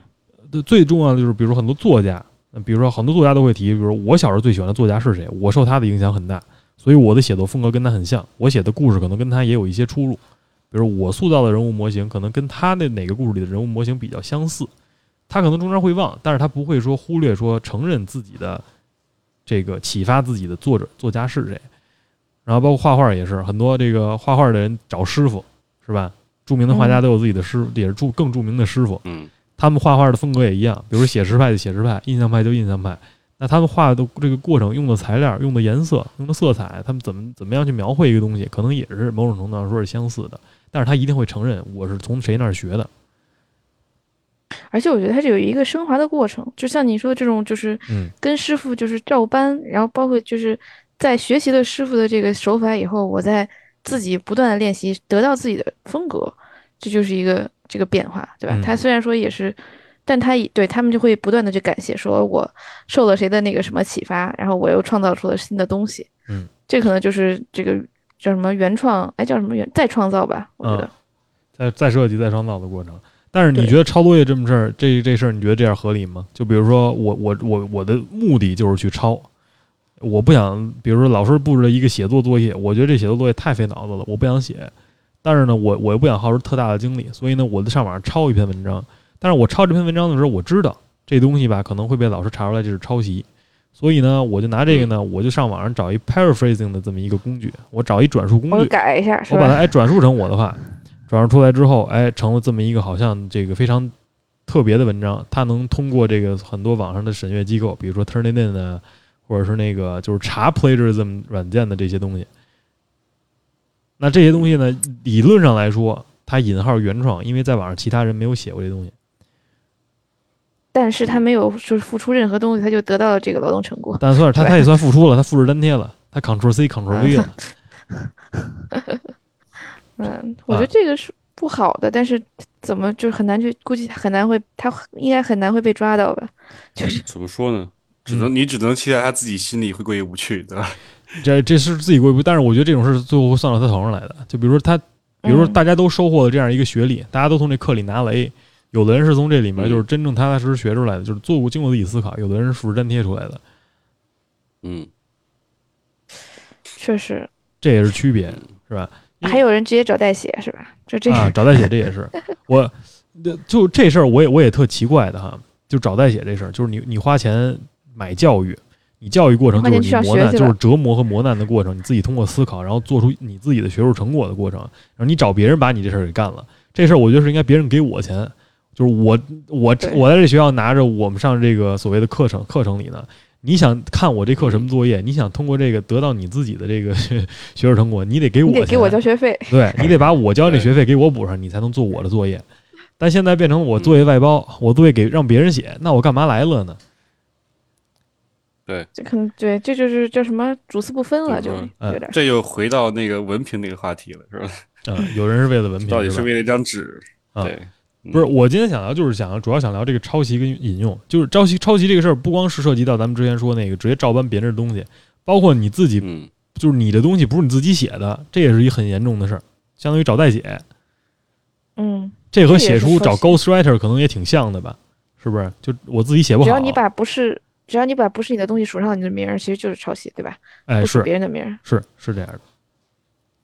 呃最重要的就是比如说很多作家，比如说很多作家都会提，比如说我小时候最喜欢的作家是谁，我受他的影响很大。所以我的写作风格跟他很像，我写的故事可能跟他也有一些出入，比如我塑造的人物模型可能跟他的哪个故事里的人物模型比较相似，他可能中间会忘，但是他不会说忽略说承认自己的这个启发自己的作者作家是谁，然后包括画画也是，很多这个画画的人找师傅是吧？著名的画家嗯都有自己的师，也是著更著名的师傅，嗯他们画画的风格也一样，比如写实派就写实派，印象派就印象派。那他们画的这个过程、用的材料、用的颜色、用的色彩，他们怎么怎么样去描绘一个东西，可能也是某种程度上说是相似的。但是他一定会承认我是从谁那儿学的。而且我觉得它是有一个升华的过程，就像你说的这种，就是嗯跟师傅就是照搬，然后包括就是在学习了师傅的这个手法以后，我在自己不断的练习，得到自己的风格，这就是一个这个变化，对吧？嗯他虽然说也是，但他也对他们就会不断的去感谢，说我受了谁的那个什么启发，然后我又创造出了新的东西，嗯，这可能就是这个叫什么原创，哎，叫什么原再创造吧，我觉得。嗯，再再设计、再创造的过程。但是你觉得抄作业这么事儿，这这事儿你觉得这样合理吗？就比如说我我我我的目的就是去抄，我不想，比如说老师布置了一个写作作业，我觉得这写作作业太费脑子了，我不想写。但是呢，我我又不想耗时特大的精力，所以呢，我就上网上抄一篇文章。但是我抄这篇文章的时候，我知道这东西吧可能会被老师查出来这是抄袭，所以呢，我就拿这个呢，我就上网上找一 paraphrasing 的这么一个工具，我找一转述工我具，改一下，我把它？哎转述成我的话，转述出来之后，哎，成了这么一个好像这个非常特别的文章。它能通过这个很多网上的审阅机构，比如说 Turnitin 啊，或者是那个就是查 plagiarism 软件的这些东西。那这些东西呢，理论上来说，它引号原创，因为在网上其他人没有写过这东西。但是他没有就是付出任何东西，他就得到了这个劳动成果。但算是他他也算付出了，他复制粘贴了，他 Ctrl C Ctrl V 了。嗯，我觉啊得这个是不好的，但是怎么就是很难去，估计很难会，他应该很难会被抓到吧？就是怎么说呢？只嗯能你只能期待他自己心里会过意不去，对吧？这这是自己过意不去，但是我觉得这种事最后会算到他头上来的。就比如说他，比如说嗯大家都收获了这样一个学历，大家都从这课里拿了 A，有的人是从这里面嗯就是真正踏踏实实学出来的，就是做过经过自己思考；有的人是复制粘贴出来的，嗯，确实，这也是区别，是吧？还有人直接找代写是吧？就这啊，找代写这也是 我，就这事儿我也我也特奇怪的哈，就找代写这事儿，就是你你花钱买教育，你教育过程就是你磨难，就是折磨和磨难的过程，你自己通过思考，然后做出你自己的学术成果的过程，然后你找别人把你这事儿给干了，这事儿我觉得是应该别人给我钱，就是我我我在这学校拿着我们上这个所谓的课程课程里呢。你想看我这课什么作业？你想通过这个得到你自己的这个 学学术成果，你得给我钱，你得给我交学费，对你得把我交这学费给我补上，你才能做我的作业。但现在变成我作业外包，我作业给让别人写，那我干嘛来了呢？这可能对，这就是叫什么主次不分了，就嗯嗯有点。这又回到那个文凭那个话题了，是吧？嗯，有人是为了文凭，到底是为了一张纸？啊对，不是，我今天想聊就是想主要想聊这个抄袭跟引用，就是抄袭抄袭这个事儿，不光是涉及到咱们之前说那个直接照搬别人的东西，包括你自己，嗯就是你的东西不是你自己写的，这也是一很严重的事儿，相当于找代写。嗯，这和写书找 ghostwriter 可能也挺像的吧？是不是？就我自己写不好，只要你把不是只要你把不是你的东西署上你的名儿，其实就是抄袭，对吧？哎不是别人的名儿。是是这样的，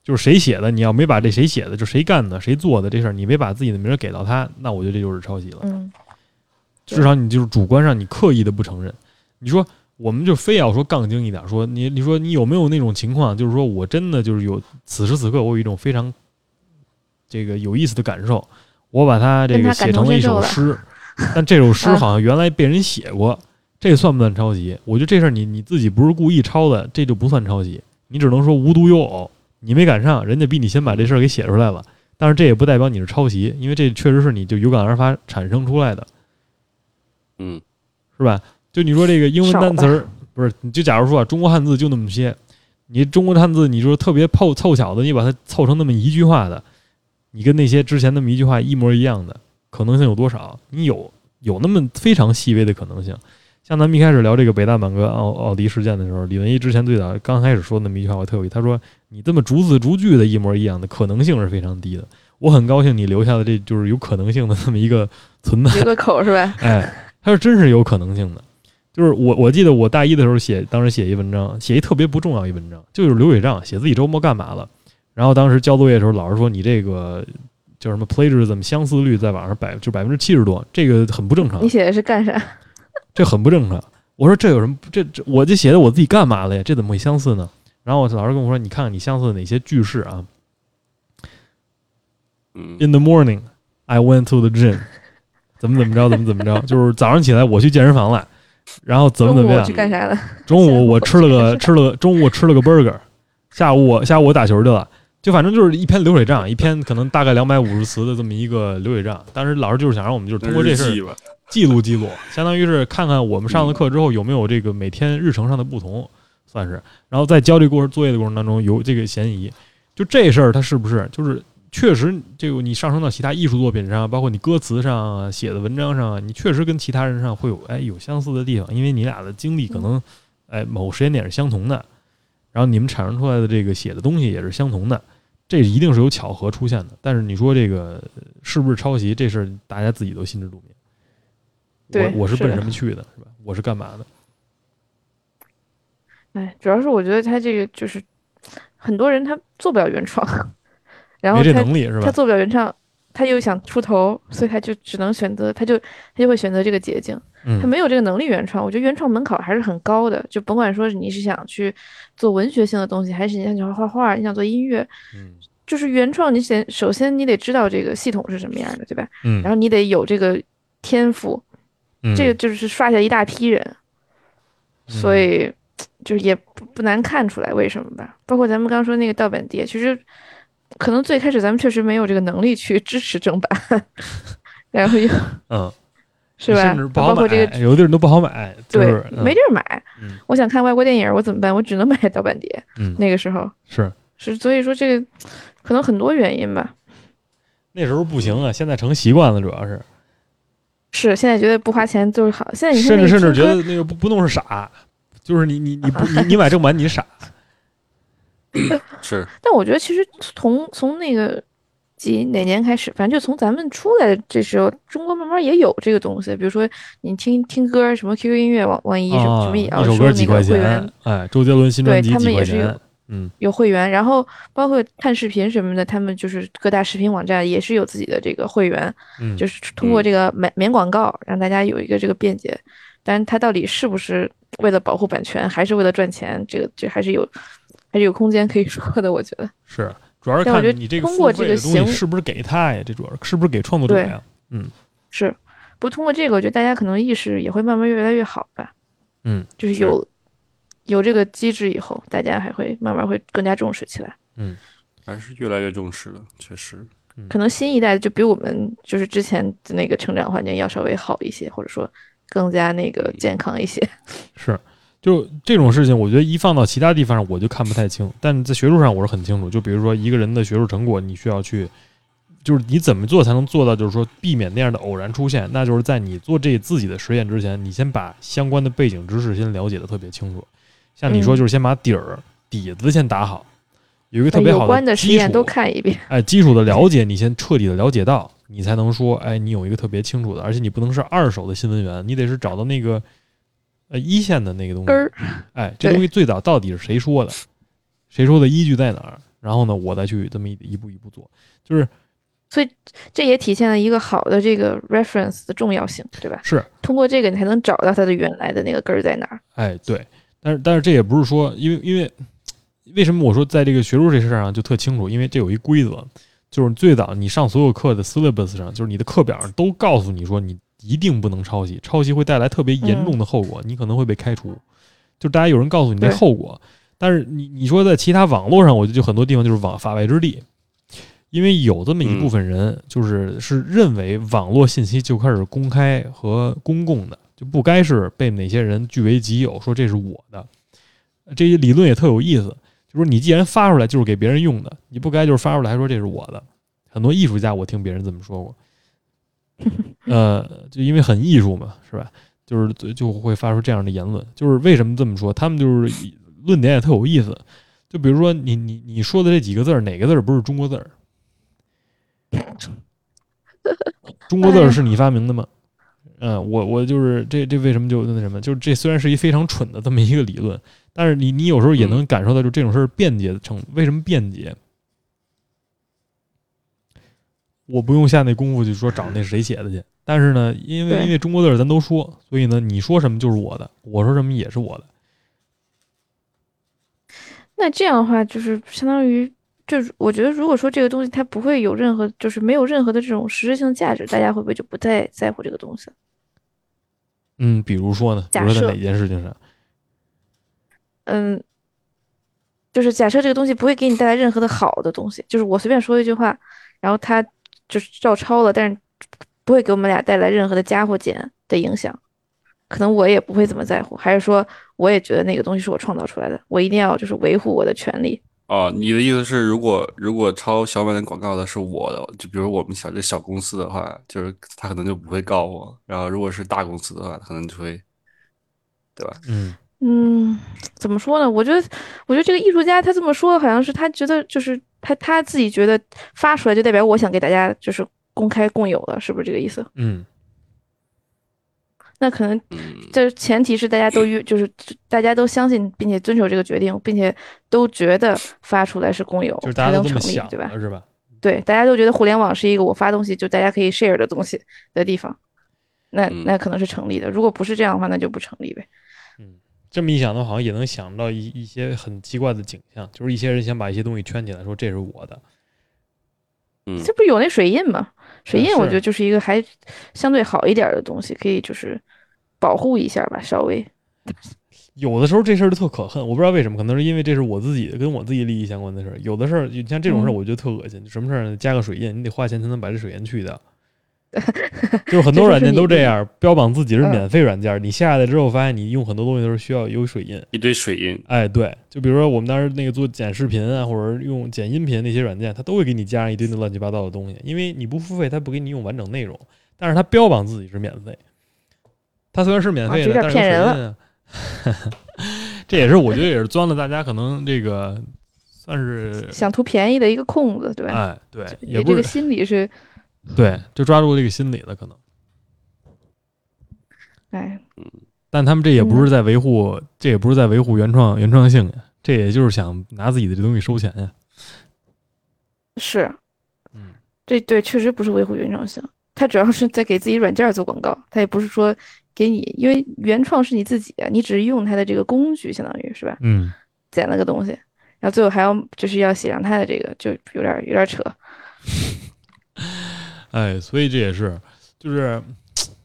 就是谁写的，你要没把这谁写的，就谁干的，谁做的这事儿，你没把自己的名儿给到他，那我觉得这就是抄袭了。嗯，至少你就是主观上你刻意的不承认。你说我们就非要说杠精一点，说你你说你有没有那种情况，就是说我真的就是有此时此刻我有一种非常这个有意思的感受，我把它这个写成了一首诗，但这首诗啊 好像原来被人写过，这算不算抄袭？我觉得这事儿你你自己不是故意抄的，这就不算抄袭，你只能说无独有偶，你没赶上，人家比你先把这事儿给写出来了。但是这也不代表你是抄袭，因为这确实是你就有感而发产生出来的。嗯是吧？就你说这个英文单词儿，不是？你就假如说啊，中国汉字就那么些，你中国汉字，你说特别凑凑巧的，你把它凑成那么一句话的，你跟那些之前那么一句话一模一样的，可能性有多少？你有有那么非常细微的可能性。像咱们一开始聊这个北大满哥奥奥迪事件的时候，李文一之前最早刚开始说那么一句话，我特有意。他说：“你这么逐字逐句的一模一样的可能性是非常低的。”我很高兴你留下的这就是有可能性的这么一个存在。留个口是吧？哎，他是真是有可能性的。就是我我记得我大一的时候写，当时写一文章，写一特别不重要一文章，就是流水账，写自己周末干嘛了。然后当时交作业的时候，老师说你这个叫什么 plagiarism 相似率在网上百就百分之七十多，这个很不正常你，写的是干啥？这很不正常。我说这有什么？这这我就写的我自己干嘛了呀？这怎么会相似呢？然后我老师跟我说，你看看你相似的哪些句式啊嗯？In the morning, I went to the gym，怎么怎么着，怎么怎么着，就是早上起来我去健身房了，然后怎么怎么样中午我去。干啥了？中午我吃了个 吃了个中午我吃了个 burger，下午我下午我打球去了，就反正就是一篇流水账，一篇可能大概两百五十词的这么一个流水账。当时老师就是想让我们就是通过这事儿日记录记录，相当于是看看我们上了课之后有没有这个每天日程上的不同，算是，然后在交这过程作业的过程当中有这个嫌疑，就这事儿它是不是就是确实这个你上升到其他艺术作品上，包括你歌词上啊、写的文章上啊，你确实跟其他人上会有哎有相似的地方，因为你俩的经历可能哎某时间点是相同的，然后你们产生出来的这个写的东西也是相同的。这一定是有巧合出现的，但是你说这个是不是抄袭，这事儿大家自己都心知肚明。对我我是奔什么去的，是吧？我是干嘛的？哎，主要是我觉得他这个就是很多人他做不了原创，然后他能力是吧？他做不了原创，他又想出头，所以他就只能选择，他就他就会选择这个捷径。他嗯，没有这个能力原创，我觉得原创门槛还是很高的，就甭管说你是想去做文学性的东西，还是你想去画画，你想做音乐，嗯就是原创，你先首先你得知道这个系统是什么样的，对吧？嗯然后你得有这个天赋，嗯，这个就是刷下一大批人，所以就是也不不难看出来为什么吧。包括咱们刚说那个盗版碟，其实可能最开始咱们确实没有这个能力去支持正版，然后又嗯，是吧甚至？不好买，包括这个有的地儿都不好买，就对是，没地儿买。嗯我想看外国电影，我怎么办？我只能买盗版碟。嗯那个时候是是，所以说这个可能很多原因吧。那时候不行啊，现在成习惯了，主要是，是现在觉得不花钱就是好。现在你甚至甚至觉得那个不不弄是傻，就是你你你不 你你买正版你傻，是但我觉得其实从从那个几哪年开始，反正就从咱们出来的这时候，中国慢慢也有这个东西。比如说你听听歌，什么 QQ 音乐、网网易什么什么也啊，一首要收那歌几块个会员钱，哎，周杰伦新专辑对他几块们也是嗯有会员，然后包括看视频什么的，他们就是各大视频网站也是有自己的这个会员，嗯，就是通过这个免免广告，让大家有一个这个便捷。但是它到底是不是为了保护版权，还是为了赚钱？这个这还是有还是有空间可以说的，我觉得。是，主要是看你这个通过这个行是不是给他呀？这主要是是不是给创作者呀，嗯？是，不过通过这个，我觉得大家可能意识也会慢慢越来越好吧。嗯，就是有有这个机制以后，大家还会慢慢会更加重视起来。嗯还是越来越重视了，确实。可能新一代就比我们就是之前的那个成长环境要稍微好一些，或者说更加那个健康一些。是，就这种事情，我觉得一放到其他地方上，我就看不太清。但在学术上，我是很清楚。就比如说一个人的学术成果，你需要去，就是你怎么做才能做到，就是说避免那样的偶然出现？那就是在你做这自己的实验之前，你先把相关的背景知识先了解的特别清楚。像你说，嗯就是先把底儿、底子先打好，有一个特别好有关的实验都看一遍。哎，基础的了解你先彻底的了解到，你才能说，哎，你有一个特别清楚的，而且你不能是二手的新闻源，你得是找到那个呃一线的那个东西根。儿，哎，这东西最早到底是谁说的？谁说的依据在哪儿？然后呢，我再去这么一一步一步做，就是所以这也体现了一个好的这个 reference 的重要性，对吧？是通过这个，你才能找到它的原来的那个根儿在哪儿。哎，对，但是但是这也不是说，因为因为为什么我说在这个学术这事儿上就特清楚？因为这有一规则，就是最早你上所有课的 syllabus 上，就是你的课表上都告诉你说，你一定不能抄袭，抄袭会带来特别严重的后果，你可能会被开除。就大家有人告诉你这后果，但是你你说在其他网络上，我觉得就很多地方就是网法外之地。因为有这么一部分人，就是是认为网络信息就开始公开和公共的，就不该是被哪些人据为己有，说这是我的。这些理论也特有意思，就是你既然发出来就是给别人用的，你不该就是发出来还说这是我的。很多艺术家我听别人这么说过，呃，就因为很艺术嘛，是吧？就是就就会发出这样的言论，就是为什么这么说？他们就是论点也特有意思。就比如说你你你说的这几个字儿，哪个字儿不是中国字儿？中国字儿是你发明的吗？嗯，我我就是这这为什么就那什么？就是这虽然是一非常蠢的这么一个理论，但是你你有时候也能感受到，就这种事儿便捷的程度。为什么便捷？我不用下那功夫去说找那谁写的去，但是呢，因为因为中国字儿咱都说，所以呢，你说什么就是我的，我说什么也是我的。那这样的话，就是相当于，就是我觉得，如果说这个东西它不会有任何，就是没有任何的这种实质性价值，大家会不会就不再在乎这个东西了？嗯，比如说呢，假设在哪件事情上？嗯，就是假设这个东西不会给你带来任何的好的东西，就是我随便说一句话，然后他就是照抄了，但是不会给我们俩带来任何的加或减的影响，可能我也不会怎么在乎，还是说我也觉得那个东西是我创造出来的，我一定要就是维护我的权利。哦，你的意思是，如果如果抄小满的广告的是我的，就比如我们小这小公司的话，就是他可能就不会告我。然后如果是大公司的话，可能就会，对吧？嗯，嗯，怎么说呢？我觉得，我觉得这个艺术家他这么说，好像是他觉得就是他他自己觉得发出来就代表我想给大家就是公开共有的，是不是这个意思？嗯，那可能嗯，这前提是大家都约，就是大家都相信并且遵守这个决定，并且都觉得发出来是公有，就是大家才能成立，对吧？是吧？对，大家都觉得互联网是一个我发东西就大家可以 share 的东西的地方，那嗯那可能是成立的。如果不是这样的话，那就不成立呗。嗯这么一想的话，好像也能想到一一些很奇怪的景象，就是一些人想把一些东西圈起来，说这是我的。嗯这不是有那水印吗？水印我觉得就是一个还相对好一点儿的东西，可以就是保护一下吧，稍微。有的时候这事儿就特可恨，我不知道为什么，可能是因为这是我自己的跟我自己利益相关的事儿。有的事儿，你像这种事儿，嗯我觉得特恶心。什么事儿呢？加个水印，你得花钱才能把这水印去掉。就是很多软件都这样，标榜自己是嗯免费软件，你下来之后发现你用很多东西都是需要有水印。一堆水印，哎，对，就比如说我们当时那个做剪视频啊，或者用剪音频那些软件，它都会给你加上一堆那乱七八糟的东西，因为你不付费，它不给你用完整内容，但是它标榜自己是免费。它虽然是免费的，有点但是骗人水印啊。这也是我觉得也是钻了大家可能这个算是 想图便宜的一个空子，对吧？哎，对，也这个心理是，对，就抓住这个心理了可能。哎，但他们这也不嗯是在维护，这也不是在维护原创原创性呀，这也就是想拿自己的这东西收钱呀。是，嗯，这对确实不是维护原创性，他主要是在给自己软件做广告，他也不是说给你，因为原创是你自己啊，你只是用它的这个工具，相当于是吧？嗯，剪了个东西，然后最后还要就是要写上他的这个，就有点有点扯。哎，所以这也是，就是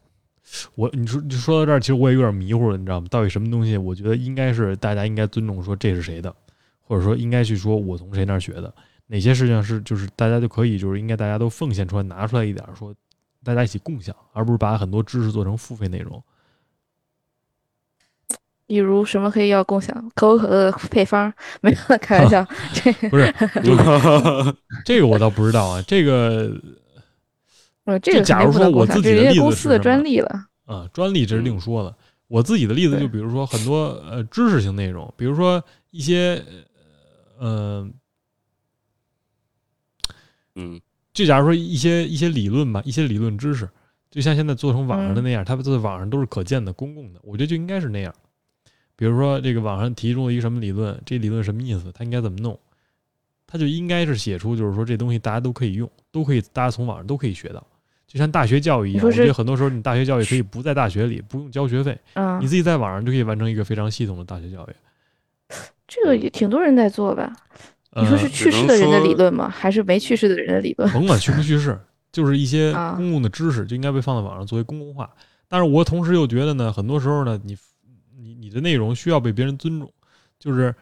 我你说你说到这儿，其实我也有点迷糊了，你知道吗？到底什么东西？我觉得应该是大家应该尊重，说这是谁的，或者说应该去说我从谁那儿学的。哪些事情是就是大家就可以就是应该大家都奉献出来拿出来一点儿，说大家一起共享，而不是把很多知识做成付费内容。比如什么可以要共享？可口可乐的配方没有，开玩笑。这 不是 这个我倒不知道啊，这个呃，这个假如说我自己的例子是公司的专利了。啊，专利这是另说了。我自己的例子就比如说很多呃知识性内容，比如说一些呃嗯就假如说一些一些理论吧，一些理论知识，就像现在做成网上的那样，它在网上都是可见的、公共的，我觉得就应该是那样。比如说这个网上提出了一个什么理论，这理论什么意思，它应该怎么弄，它就应该是写出，就是说这东西大家都可以用，都可以，大家从网上都可以学到。就像大学教育一样，我觉得很多时候你大学教育可以不在大学里，不用交学费，嗯你，自己在网上就可以完成一个非常系统的大学教育。这个也挺多人在做吧？你说是呃去世的人的理论吗？还是没去世的人的理论？甭管去不去世，就是一些啊公共的知识就应该被放在网上作为公共化。但是我同时又觉得呢，很多时候呢，你你你的内容需要被别人尊重，就是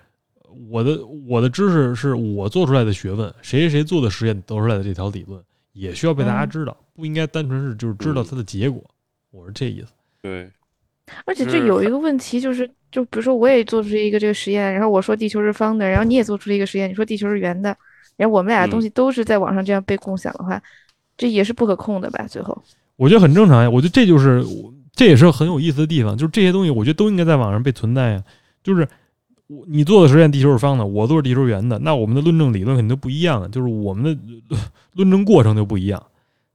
我的我的知识是我做出来的学问，谁谁谁做的实验得出来的这条理论，也需要被大家嗯知道，不应该单纯是就是知道它的结果。我是这意思。对，而且这有一个问题，就是就比如说我也做出一个这个实验，然后我说地球是方的，然后你也做出了一个实验，你说地球是圆的，然后我们俩的东嗯西都是在网上这样被共享的话，这也是不可控的吧？最后，我觉得很正常呀，我觉得这就是这也是很有意思的地方，就是这些东西，我觉得都应该在网上被存在呀。就是我你做的实验地球是方的，我做的地球是圆的，那我们的论证理论肯定都不一样了，就是我们的呃 论证过程就不一样，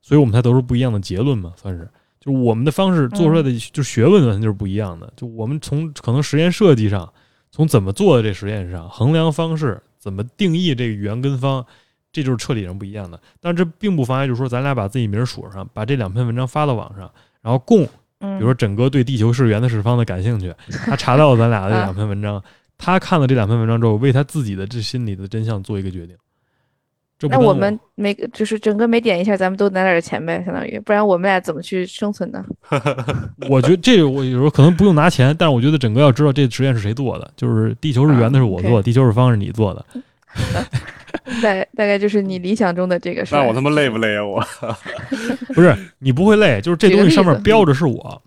所以我们才得出不一样的结论嘛，算是。就是我们的方式做出来的，就学问完全就是不一样的。就我们从可能实验设计上，从怎么做的这实验上，衡量方式怎么定义这个圆跟方，这就是彻底上不一样的。但这并不妨碍，就是说咱俩把自己名儿署上，把这两篇文章发到网上，然后供，嗯，比如说整个对地球是圆的是方的感兴趣，他查到了咱俩的这两篇文章，他看了这两篇文章之后，为他自己的这心里的真相做一个决定。那我们每个就是整个每点一下，咱们都拿点钱呗，相当于，不然我们俩怎么去生存呢？我觉得这个我有时候可能不用拿钱，但是我觉得整个要知道这实验是谁做的，就是地球是圆的是我做的，啊，OK 地球是方是你做的。大大概就是你理想中的这个事儿。那我他妈累不累啊？我，不是你不会累，就是这东西上面标着是我，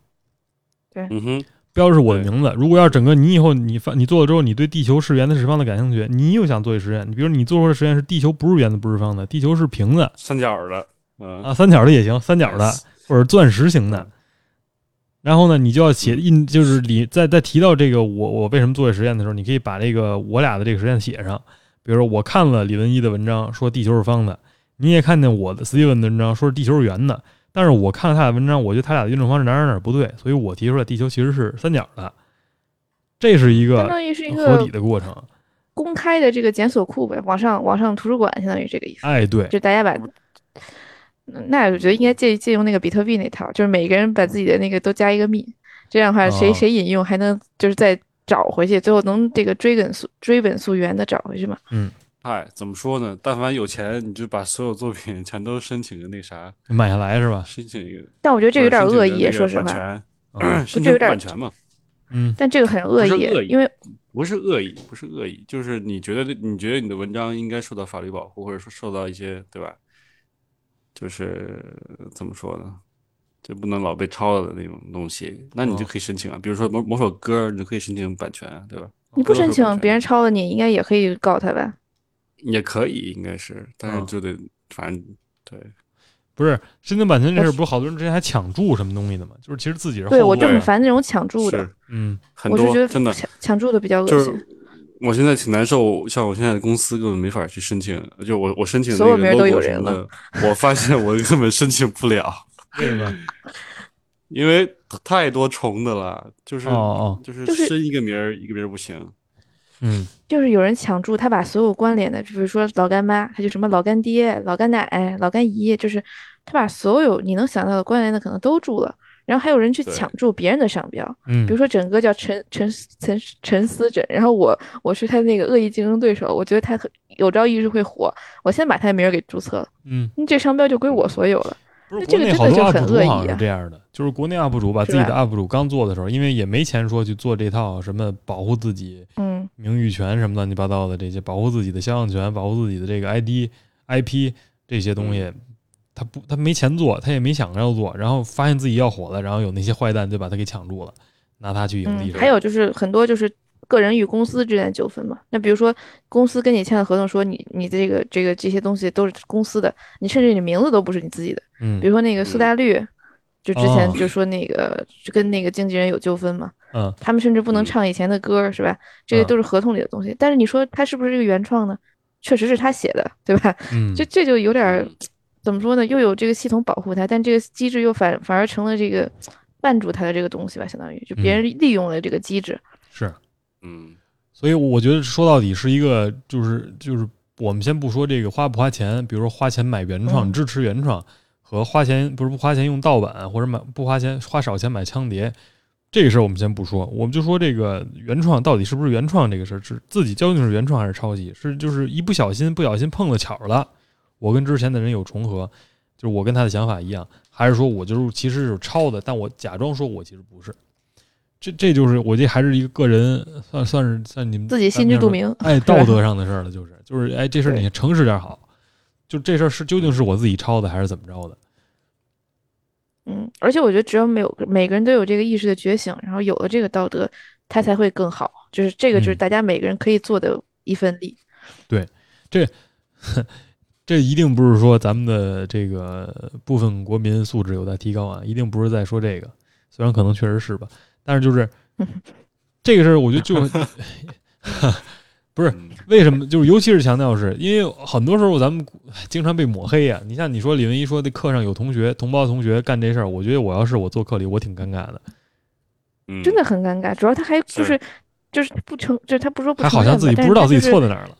嗯哼，标的是我的名字。如果要是整个你以后你发你做了之后，你对地球是圆的是方的感兴趣，你又想做一实验，你比如你做出的实验是地球不是圆的不是方的，地球是平的三角的，嗯，啊，三角的也行，三角的或者钻石型的。然后呢，你就要写印，就是你在在提到这个我我为什么做这实验的时候，你可以把这个我俩的这个实验写上。比如说，我看了李文一的文章，说地球是方的，你也看见我的 Steven 的文章，说是地球是圆的。但是我看了他俩文章，我觉得他俩的运动方式哪儿哪儿哪不对，所以我提出来地球其实是三角的。这是一个相当于是一合个理的过程。公开的这个检索库呗，网上网上图书馆相当于这个意思。哎，对，就大家把，嗯那我觉得应该借借用那个比特币那套，就是每个人把自己的那个都加一个密，这样的话谁哦谁引用还能就是再找回去，最后能这个追根溯追本溯源的找回去嘛。嗨，怎么说呢？但凡有钱，你就把所有作品全都申请个那啥，买下来是吧？申请一个，但我觉得这有点恶意，说实话，版权，嗯申请这有点版权嘛，嗯但这个很恶意恶意，因为不是恶意，不是恶意，就是你觉得你觉得你的文章应该受到法律保护，或者说受到一些对吧？就是怎么说呢？就不能老被抄了的那种东西，那你就哦可以申请啊。比如说某某首歌，你就可以申请版权啊，对吧？你不申请，别人抄了你，应该也可以告他吧？也可以，应该是，但是嗯就得反正对，不是申请版权这事儿，不是好多人之前还抢注什么东西的吗？就是其实自己是对我就很烦那种抢注的是，嗯很我是觉得多真的抢抢注的比较恶心。就是我现在挺难受，像我现在的公司根本没法去申请，就我我申请那个所有名都有 logo 人什么的，我发现我 根本申请不了，为什么？因为太多重的了，就是哦哦，就是就是申一个名儿一个名儿不行，嗯就是有人抢注，他把所有关联的，比如说老干妈，他就什么老干爹、老干奶、老干姨，就是他把所有你能想到的关联的可能都注了。然后还有人去抢注别人的商标，嗯，比如说整个叫陈陈陈陈思诊，然后我我是他那个恶意竞争对手，我觉得他很有朝一日会火，我先把他的名儿给注册了，嗯，那这商标就归我所有了。不是这个国内好多 UP 主好像是啊这样的，就是国内 UP 主把自己的 UP 主刚做的时候，因为也没钱说去做这套什么保护自己嗯，名誉权什么乱七八糟的这些，保护自己的肖像权，保护自己的这个 ID、IP 这些东西，他不他没钱做，他也没想着要做，然后发现自己要火了，然后有那些坏蛋就把他给抢住了，拿他去盈利嗯，还有就是很多就是个人与公司之间的纠纷嘛。那比如说公司跟你签的合同说你你这个这个这些东西都是公司的，你甚至你名字都不是你自己的。嗯比如说那个苏打绿，就之前哦就说那个就跟那个经纪人有纠纷嘛，嗯他们甚至不能嗯唱以前的歌，是吧？这个嗯都是合同里的东西。但是你说他是不是这个原创呢？确实是他写的，对吧？嗯，这这就有点儿怎么说呢？又有这个系统保护他，但这个机制又反反而成了这个 绊住他的这个东西吧，相当于就别人利用了这个机制。是，嗯所以我觉得说到底是一个，就是就是我们先不说这个花不花钱，比如说花钱买原创，嗯支持原创，和花钱不是不花钱用盗版，或者买不花钱花少钱买枪碟，这个事儿我们先不说，我们就说这个原创到底是不是原创这个事儿，是自己究竟是原创还是抄袭？是就是一不小心不小心碰了巧了，我跟之前的人有重合，就是我跟他的想法一样，还是说我就是其实是抄的，但我假装说我其实不是。这这就是我这还是一个个人算算是算你们自己心知肚明哎，道德上的事儿了，就是就是哎，这事儿你诚实点好，就这事儿是究竟是我自己抄的还是怎么着的？嗯，而且我觉得只有每有每个人都有这个意识的觉醒，然后有了这个道德，他才会更好。就是这个，就是嗯大家每个人可以做的一份力。对，这 这一定不是说咱们的这个部分国民素质有待提高啊，一定不是在说这个，虽然可能确实是吧，但是就是 这个事儿，我觉得就 不是嗯为什么，就是尤其是强调是因为很多时候咱们经常被抹黑呀、你像你说李文一说的课上有同学同胞同学干这事儿，我觉得我要是我做课里，我挺尴尬的，嗯，真的很尴尬。主要他还就是就是不承，就是他不说不他好像自己不知道自己错。在哪儿了。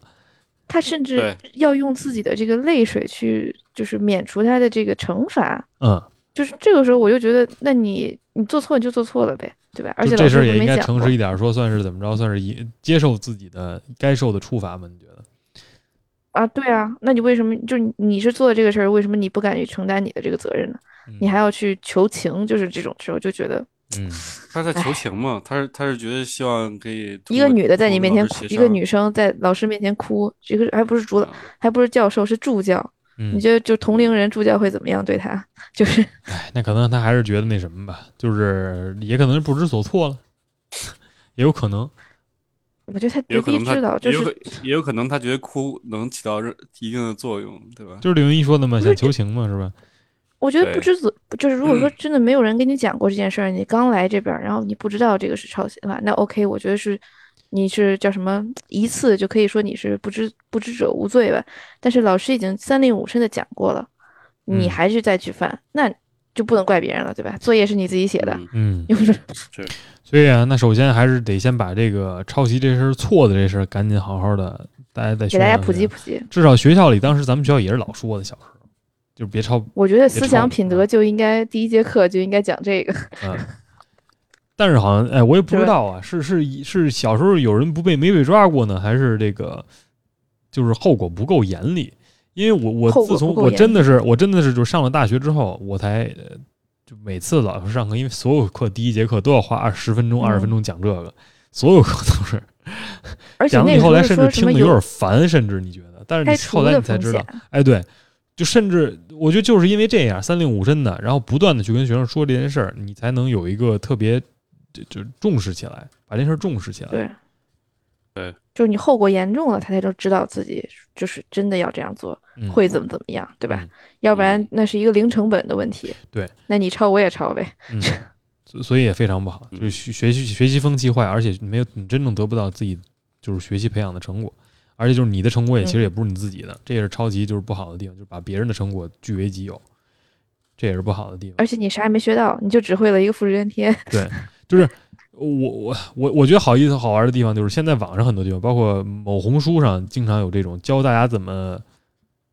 他甚至要用自己的这个泪水去，就是免除他的这个惩罚。嗯，就是这个时候，我就觉得，那你你做错你就做错了呗，对吧？而且这事儿也应该诚实一点，说算是怎么着，算是以接受自己的该受的处罚吗？你觉得？啊，对啊，那你为什么就你是做的这个事儿，为什么你不敢于承担你的这个责任呢？你还要去求情，就是这种时候就觉得嗯他在求情嘛，他是他是觉得希望可以一个女的在你面前哭，一个女生在老师面前哭，这个还不是主导，啊还不是教授，是助教。嗯你，觉得就同龄人助教会怎么样对他？就是哎，那可能他还是觉得那什么吧，就是也可能是不知所措了，也有可能。我觉得他也有可知道，就是也有可也有可能他觉得哭能起到一定的作用，对吧？就是李云一说的嘛，想求情嘛，是吧？我觉得不知所，就是如果说真的没有人跟你讲过这件事儿，你刚来这边，然后你不知道这个是抄袭的话，那 OK，我觉得是你是叫什么一次就可以说你是不知不知者无罪吧。但是老师已经三令五申的讲过了，你嗯还是再去犯，那就不能怪别人了，对吧？作业是你自己写的，嗯嗯，又不是所以啊，那首先还是得先把这个抄袭这事儿错的这事儿赶紧好好的，大家再给大家普及普及。至少学校里，当时咱们学校也是老说的，小时候就别抄，我觉得思想品德就应该第一节课就应该讲这个。嗯。但是好像哎，我也不知道啊，是是是小时候有人不被没被抓过呢，还是这个就是后果不够严厉？因为我我自从我真的是我真的是就上了大学之后，我才呃就每次老师上课，因为所有课第一节课都要花二十分钟、二十分嗯。钟讲这个，所有课都是 而且讲的你后来甚至听得有点烦，甚至你觉得，但是你后来你才知道险，，哎，对，就甚至我觉得就是因为这样三令五申的，然后不断的去跟学生说这件事儿，你才能有一个特别就就重视起来，把这事儿重视起来。对，对，就是你后果严重了，他才能知道自己就是真的要这样做，嗯会怎么怎么样，对吧？嗯要不然那是一个零成本的问题。对，那你抄我也抄呗。嗯，所所以也非常不好，就是学学习学习风气坏，而且没有你真正得不到自己就是学习培养的成果，而且就是你的成果也其实也不是你自己的，这也是超级就是不好的地方，就是把别人的成果据为己有，这也是不好的地方。而且你啥也没学到，你就只会了一个复制粘贴。对，就是我我我我觉得好意思好玩的地方，就是现在网上很多地方，包括某红书上，经常有这种教大家怎么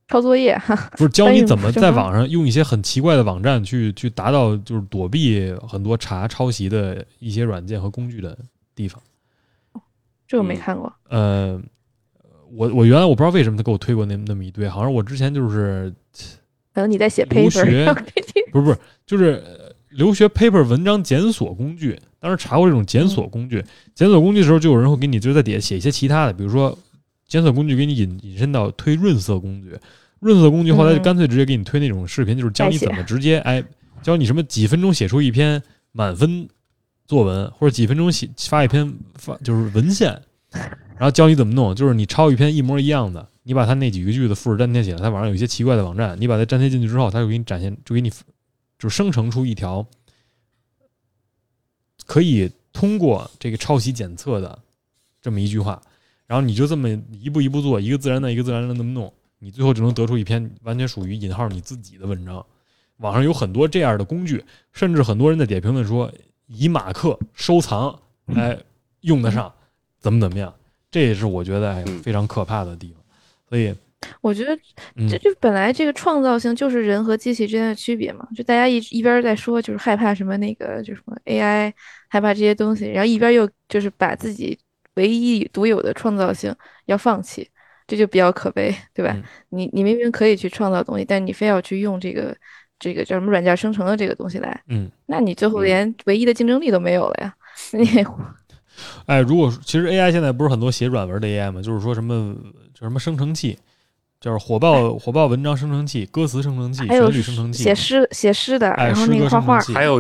抄作业，哈，不是教你怎么在网上用一些很奇怪的网站去去达到就是躲避很多查抄袭的一些软件和工具的地方。这个没嗯看过。呃，我我原来我不知道为什么他给我推过那那么一堆，好像我之前就是可能你在写留 paper，不是不是，就是呃留学 paper 文章检索工具。当时查过这种检索工具，检索工具的时候，就有人会给你就是在底下写一些其他的，比如说检索工具给你引引申到推润色工具，润色工具后来就嗯干脆直接给你推那种视频，就是教你怎么直接哎，教你什么几分钟写出一篇满分作文，或者几分钟写发一篇发就是文献，然后教你怎么弄，就是你抄一篇一模一样的，你把它那几个句子复制粘贴起来，它网上有一些奇怪的网站，你把它粘贴进去之后，它就给你展现，就给你就生成出一条可以通过这个抄袭检测的这么一句话，然后你就这么一步一步做，一个自然的，一个自然的那么弄，你最后就能得出一篇完全属于引号你自己的文章。网上有很多这样的工具，甚至很多人在点评论说以马克收藏，来，用得上，怎么怎么样，这也是我觉得非常可怕的地方。所以，我觉得嗯这就本来这个创造性就是人和机器之间的区别嘛，就大家一一边儿在说就是害怕什么那个就什么 AI，害怕这些东西，然后一边儿又就是把自己唯一独有的创造性要放弃，这就比较可悲，对吧？嗯你你明明可以去创造东西，但你非要去用这个这个叫什么软件生成的这个东西来，嗯，那你最后嗯连唯一的竞争力都没有了呀。你哎，如果其实 AI 现在不是很多写软文的 AI 嘛，就是说什么叫什么生成器，就是火爆火爆文章生成器、歌词生成器、还有旋律生成器写，诗写诗的，哎，然后那个画画还有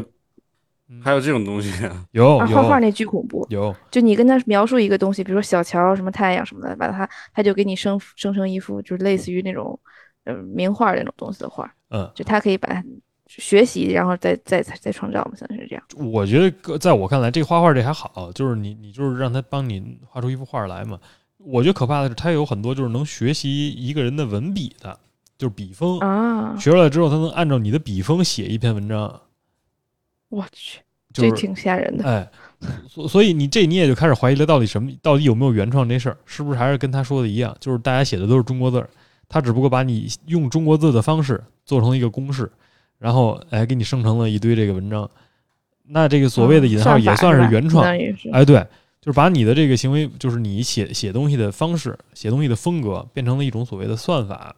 嗯还有这种东西 有有画画那巨恐怖。有，就你跟他描述一个东西，比如说小乔、什么太阳什么的，把它他就给你生生成一幅就是类似于那种呃名画那种东西的画，嗯，就他可以把它学习，然后再再再再创造嘛，像是这样。我觉得在我看来，这个画画这还好，就是你你就是让他帮你画出一幅画来嘛。我觉得可怕的是，他有很多就是能学习一个人的文笔的，就是笔锋，啊，学出来之后，他能按照你的笔锋写一篇文章，我去，这就是挺吓人的。哎，所所以你这你也就开始怀疑了，到底什么，到底有没有原创这事儿，是不是还是跟他说的一样，就是大家写的都是中国字儿，他只不过把你用中国字的方式做成了一个公式，然后哎给你生成了一堆这个文章，那这个所谓的引号嗯也算是原创。哎，对，就是把你的这个行为，就是你写写东西的方式、写东西的风格，变成了一种所谓的算法。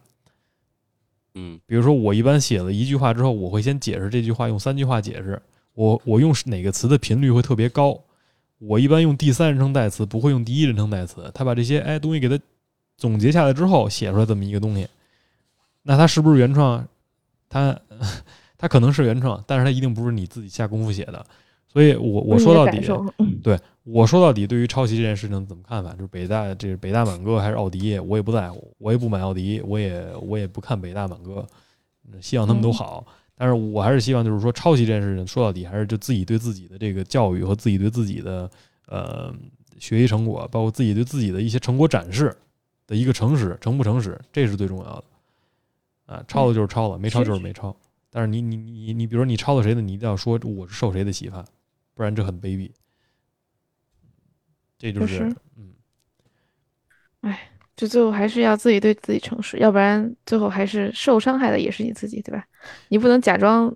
嗯比如说，我一般写了一句话之后，我会先解释这句话，用三句话解释。我我用哪个词的频率会特别高？我一般用第三人称代词，不会用第一人称代词。他把这些哎东西给它总结下来之后，写出来这么一个东西，那它是不是原创？它它可能是原创，但是它一定不是你自己下功夫写的。所以我我说到底，你的感受嗯我说到底，对于抄袭这件事情怎么看法？就是北大，这是北大满哥还是奥迪，我也不在乎，我也不买奥迪，我也我也不看北大满哥，嗯希望他们都好。但是我还是希望，就是说抄袭这件事情，说到底还是就自己对自己的这个教育和自己对自己的呃学习成果，包括自己对自己的一些成果展示的一个诚实，诚不诚实，这是最重要的。啊，抄了就是抄了，没抄就是没抄。但是你你你你，比如说你抄了谁的，你一定要说我是受谁的启发，不然这很卑鄙。这就是嗯，就最后还是要自己对自己诚实，要不然最后还是受伤害的也是你自己，对吧？你不能假装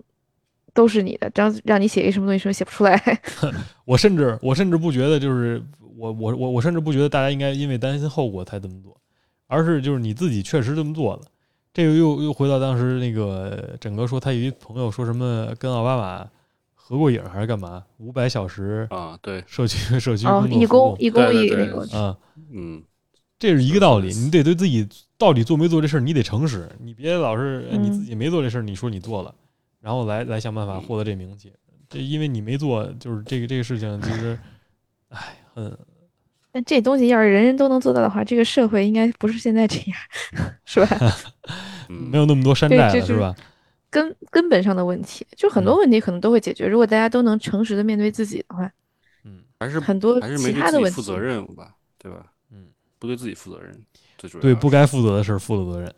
都是你的，这样让你写一什么东西，什么写不出来。我甚至我甚至不觉得就是我我我我甚至不觉得大家应该因为担心后果才这么做，而是就是你自己确实这么做了。这个又又回到当时那个整个说他有一朋友说什么跟奥巴马合过影还是干嘛，五百小时啊，对，社区 社区哦，工作服务。义工义工对对对义那个，啊，嗯。这是一个道理，你得对自己到底做没做这事儿，你得诚实，你别老是呃你自嗯己没做这事儿，你说你做了，然后来来想办法获得这名气。这因为你没做，就是这个这个事情，其实，哎，很但这东西要是人人都能做到的话，这个社会应该不是现在这样，是吧？嗯，没有那么多山寨了，就是是吧？根根本上的问题，就很多嗯问题可能都会解决。如果大家都能诚实的面对自己的话，嗯还是很多还是其没对自己他的问题负责任吧，对吧？嗯，不对自己负责任，最主要对不该负责的事儿负了责任，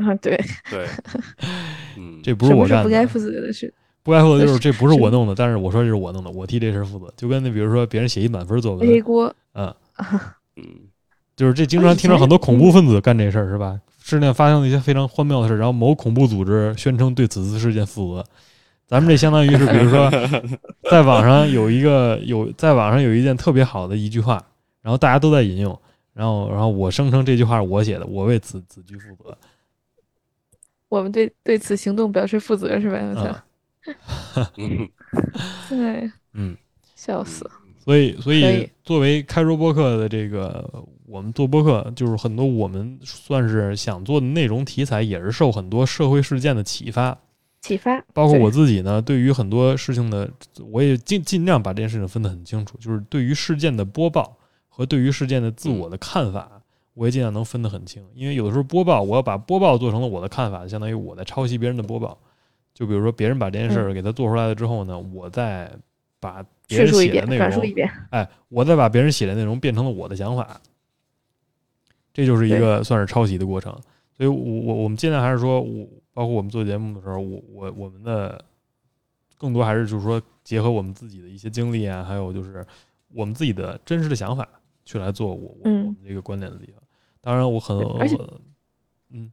啊，对，对，嗯，这不是我干的。是不该负责的事？不该负责就是是这不是是我弄的，但是我说这是我弄的，我替这事儿负责。就跟那比如说别人写一满分作文，背锅，嗯，嗯就是这经常听到很多恐怖分子干这事儿是吧？世界上发生了一些非常荒谬的事，然后某恐怖组织宣称对此次事件负责。咱们这相当于是，比如说，在网上有一个有在网上有一件特别好的一句话，然后大家都在引用，然后然后我声称这句话是我写的，我为此此句负责。我们对对此行动表示负责，是吧？嗯 对，嗯，笑死。所以，所以以作为开说播客的这个，我们做播客，就是很多我们算是想做的内容题材，也是受很多社会事件的启发。启发，包括我自己呢，对于很多事情的，我也尽尽量把这件事情分得很清楚，就是对于事件的播报和对于事件的自我的看法，我也尽量能分得很清。因为有的时候播报，我要把播报做成了我的看法，相当于我在抄袭别人的播报。就比如说别人把这件事儿给他做出来了之后呢，我再把别人写的内容。哎，我再把别人写的内容变成了我的想法，这就是一个算是抄袭的过程。所以我我我们尽量还是说，我包括我们做节目的时候，我我我们的更多还是就是说结合我们自己的一些经历啊，还有就是我们自己的真实的想法去来做我我们这个观点的地方。当然，我很对而且我嗯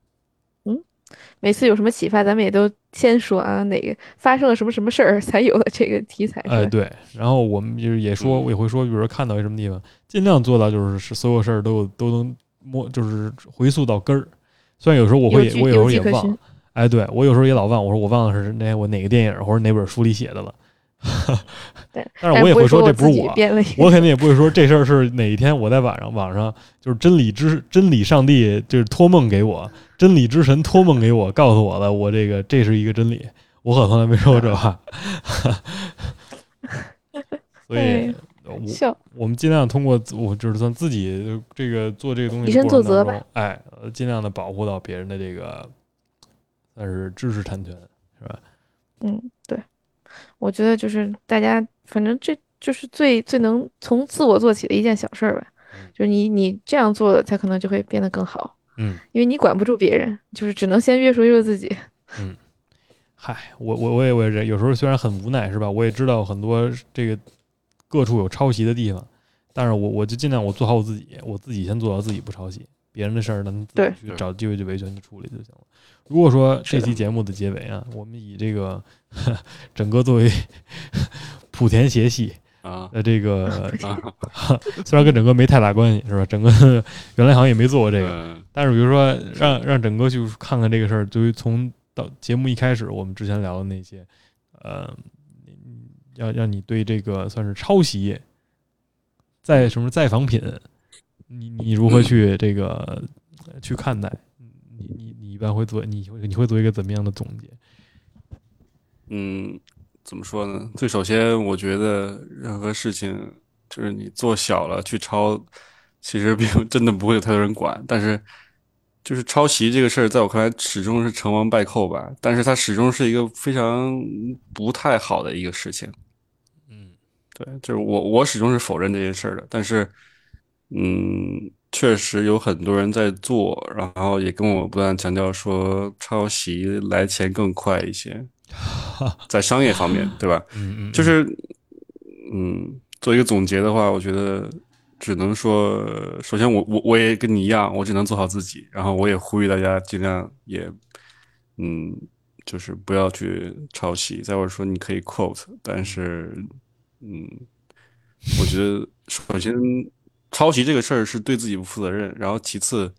每次有什么启发，咱们也都先说啊，哪个发生了什么什么事儿，才有了这个题材。哎，对，然后我们就是也说，嗯我也会说，比如说看到一什么地方，尽量做到就是是所有事儿都都能摸，就是回溯到根儿。虽然有时候我会我有时候也忘哎，对我有时候也老忘，我说我忘了是那我哪个电影或者哪本书里写的了。对，但是我也会说这不是我。我肯定也不会说这事儿是哪一天我在晚上网上就是真理之真理上帝就是托梦给我，真理之神托梦给我，告诉我了，我这个这是一个真理，我可从来没说过这话。所以哎，我，我们尽量通过我就是算自己这个做这个东西以身作则吧哎，呃尽量的保护到别人的这个算是知识产权，是吧？嗯，对，我觉得就是大家，反正这就是最最能从自我做起的一件小事儿吧嗯。就是你你这样做了，才可能就会变得更好，嗯。因为你管不住别人，就是只能先约束约束自己。嗯嗨，我我我也我也有时候虽然很无奈是吧？我也知道很多这个各处有抄袭的地方，但是我我就尽量我做好我自己，我自己先做到自己不抄袭，别人的事儿咱们自己对。去找机会去维权去处理就行了。如果说这期节目的结尾啊，我们以这个 整个作为 莆田协系啊。的这个，啊，虽然跟整个没太大关系是吧？整个原来好像也没做过这个，嗯。但是比如说让让整个去看看这个事儿，对于从到节目一开始，我们之前聊的那些，呃，嗯要让你对这个算是抄袭，在什么再仿品，你你如何去这个呃去看待？你你你一般会做你会你会做一个怎么样的总结？嗯，怎么说呢？最首先，我觉得任何事情就是你做小了去抄，其实并 真的不会有太多人管。但是，就是抄袭这个事儿，在我看来始终是成王败寇吧。但是它始终是一个非常不太好的一个事情。嗯对，就是我我始终是否认这件事儿的，但是，嗯，确实有很多人在做，然后也跟我不断强调说抄袭来钱更快一些，在商业方面，对吧？嗯嗯，就是，嗯，做一个总结的话，我觉得只能说，首先我我我也跟你一样，我只能做好自己，然后我也呼吁大家尽量也，嗯，就是不要去抄袭。再或者说，你可以 quote，但是，嗯，我觉得首先抄袭这个事儿是对自己不负责任，然后其次，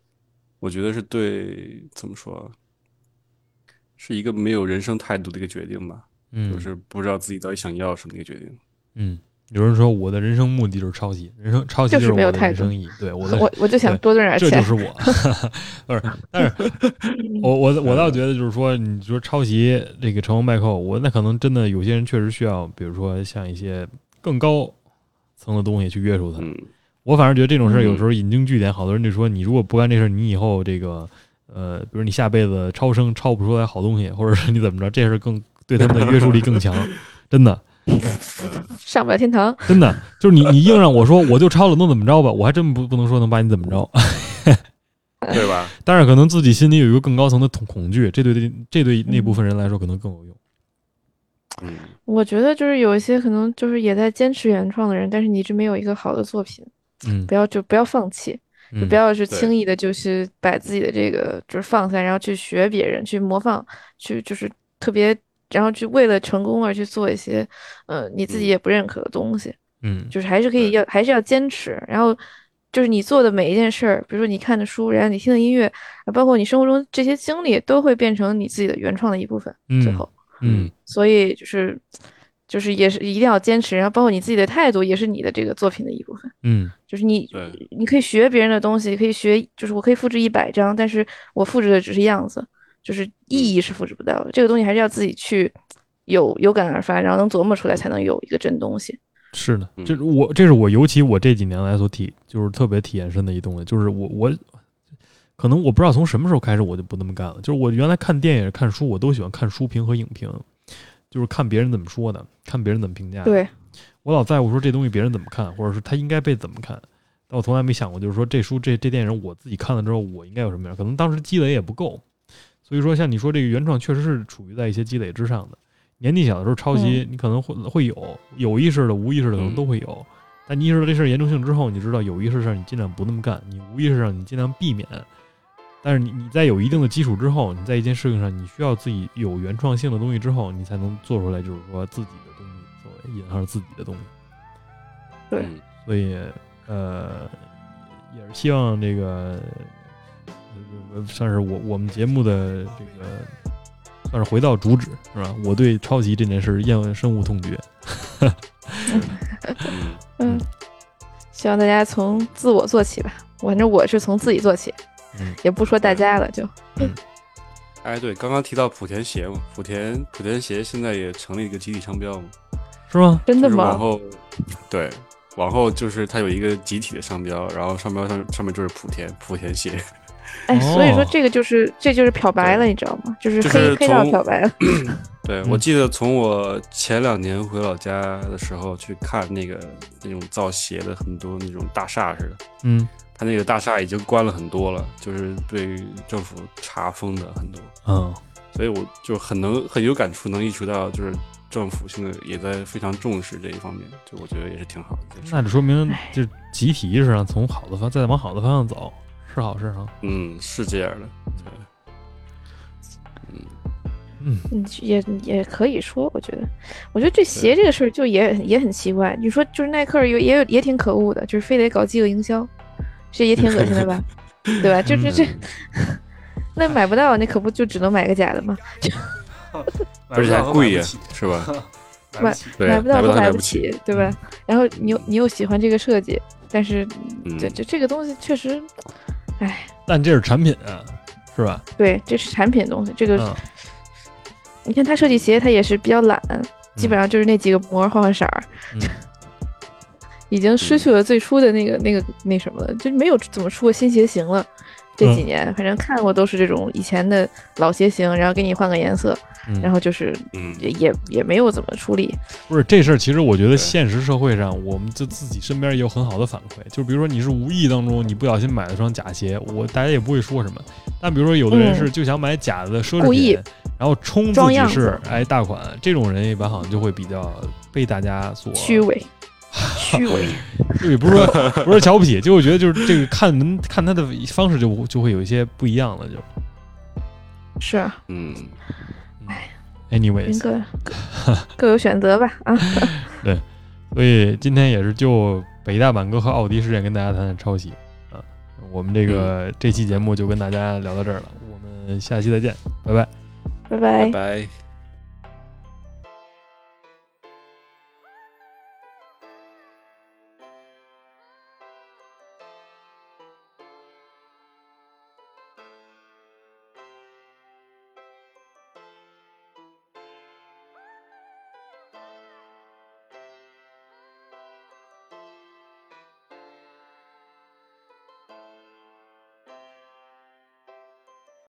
我觉得是对怎么说啊，是一个没有人生态度的一个决定吧。嗯就是不知道自己到底想要什么一个决定。嗯，有人说我的人生目的就是抄袭，人生抄袭就是没有我的人生意义，对我的 我我就想多赚点钱。这就是我，不是，但是 我我我倒觉得就是说，你说抄袭这个成王败寇，我那可能真的有些人确实需要，比如说像一些更高层的东西去约束他。嗯我反而觉得这种事有时候引经据典，好多人就说你如果不干这事儿，你以后这个呃，比如你下辈子超生超不出来好东西，或者是你怎么着，这事儿更对他们的约束力更强，真的。上不了天堂。真的，就是你你硬让我说我就抄了能怎么着吧，我还真不不能说能把你怎么着。对吧？但是可能自己心里有一个更高层的恐恐惧，这对这对那部分人来说可能更有用。嗯我觉得就是有一些可能就是也在坚持原创的人，但是你一直没有一个好的作品，嗯不要就不要放弃，就嗯不要是轻易的，就是把自己的这个就是放下，然后去学别人，去模仿，去就是特别，然后去为了成功而去做一些，呃，你自己嗯也不认可的东西，嗯就是还是可以要还是要坚持，然后就是你做的每一件事儿，比如说你看的书，然后你听的音乐，啊包括你生活中这些经历，都会变成你自己的原创的一部分，最嗯后，嗯所以就是。就是也是一定要坚持，然后包括你自己的态度，也是你的这个作品的一部分。嗯就是你，你可以学别人的东西，可以学，就是我可以复制一百张，但是我复制的只是样子，就是意义是复制不到的。这个东西还是要自己去有有感而发，然后能琢磨出来，才能有一个真东西。是的，嗯这是我这是我尤其我这几年来所体就是特别体验深的一东西，就是我我可能我不知道从什么时候开始我就不那么干了，就是我原来看电影看书我都喜欢看书评和影评，就是看别人怎么说的，看别人怎么评价。对，我老在乎说这东西别人怎么看，或者是他应该被怎么看。但我从来没想过，就是说这书这这电影我自己看了之后，我应该有什么样？可能当时积累也不够，所以说像你说这个原创确实是处于在一些积累之上的。年纪小的时候抄袭，你可能会会有有意识的、无意识的，可能都会有。但你意识到这事儿严重性之后，你知道有意识上你尽量不那么干，你无意识上你尽量避免。但是你你在有一定的基础之后，你在一件事情上你需要自己有原创性的东西之后，你才能做出来，就是说自己的东西，所谓引号自己的东西。对，嗯所以呃，也是希望这个呃算是我我们节目的这个算是回到主旨是吧？我对抄袭这件事厌恶深恶痛绝。嗯 嗯，希望大家从自我做起吧。反正我是从自己做起，嗯也不说大家了，就 哎，对，刚刚提到莆田鞋嘛，莆田莆田鞋现在也成立一个集体商标嘛，是吗？真的吗？就是往后，对，往后就是它有一个集体的商标，然后商标上上面就是莆田莆田鞋，哎，所以说哦。这个就是这就是漂白了，你知道吗？就是就是黑黑到漂白了。对，嗯。我记得从我前两年回老家的时候去看那个那种造鞋的很多那种大厦似的，嗯。他那个大厦已经关了很多了，就是被政府查封的很多，嗯。所以我就很能很有感触，能意识到就是政府现在也在非常重视这一方面，就我觉得也是挺好的。那就说明就集体意识上从好的方再往好的方向走，是好事啊。嗯，是这样的，对，嗯，嗯嗯，也也可以说，我觉得，我觉得这鞋这个事儿就也也很奇怪。你说就是耐克有也有也挺可恶的，就是非得搞饥饿营销，这也挺恶心的吧？对吧？就是这嗯 那买不到，那可不就只能买个假的吗？而且还贵呀，是吧？买对，买不到都买不起，对吧？然后你又你又喜欢这个设计，但是嗯这这这个东西确实，哎，但这是产品啊，是吧？对，这是产品东西。这个、嗯，你看他设计鞋，他也是比较懒，基本上就是那几个膜换换色儿，嗯 已经失去了最初的那个那个那什么了，就没有怎么出过新鞋型了。这几嗯年，反正看过都是这种以前的老鞋型，然后给你换个颜色，嗯然后就是嗯，也也也没有怎么处理。不是这事儿，其实我觉得现实社会上，我们就自己身边也有很好的反馈。就比如说你是无意当中你不小心买了双假鞋，我大家也不会说什么。但比如说有的人嗯是就想买假的奢侈品，然后充自己是哎大款，这种人一般好像就会比较被大家所虚伪，虚伪。就也不是说不是瞧不起，就我觉得就是这个看能看他的方式就就会有一些不一样了，就。是啊，嗯，人 anyways，各各 各有选择吧啊。对所以今天也是就北大满哥和奥迪事件跟大家谈谈抄袭啊。我们这个这期节目就跟大家聊到这儿了，我们下期再见，拜拜。拜拜拜。拜。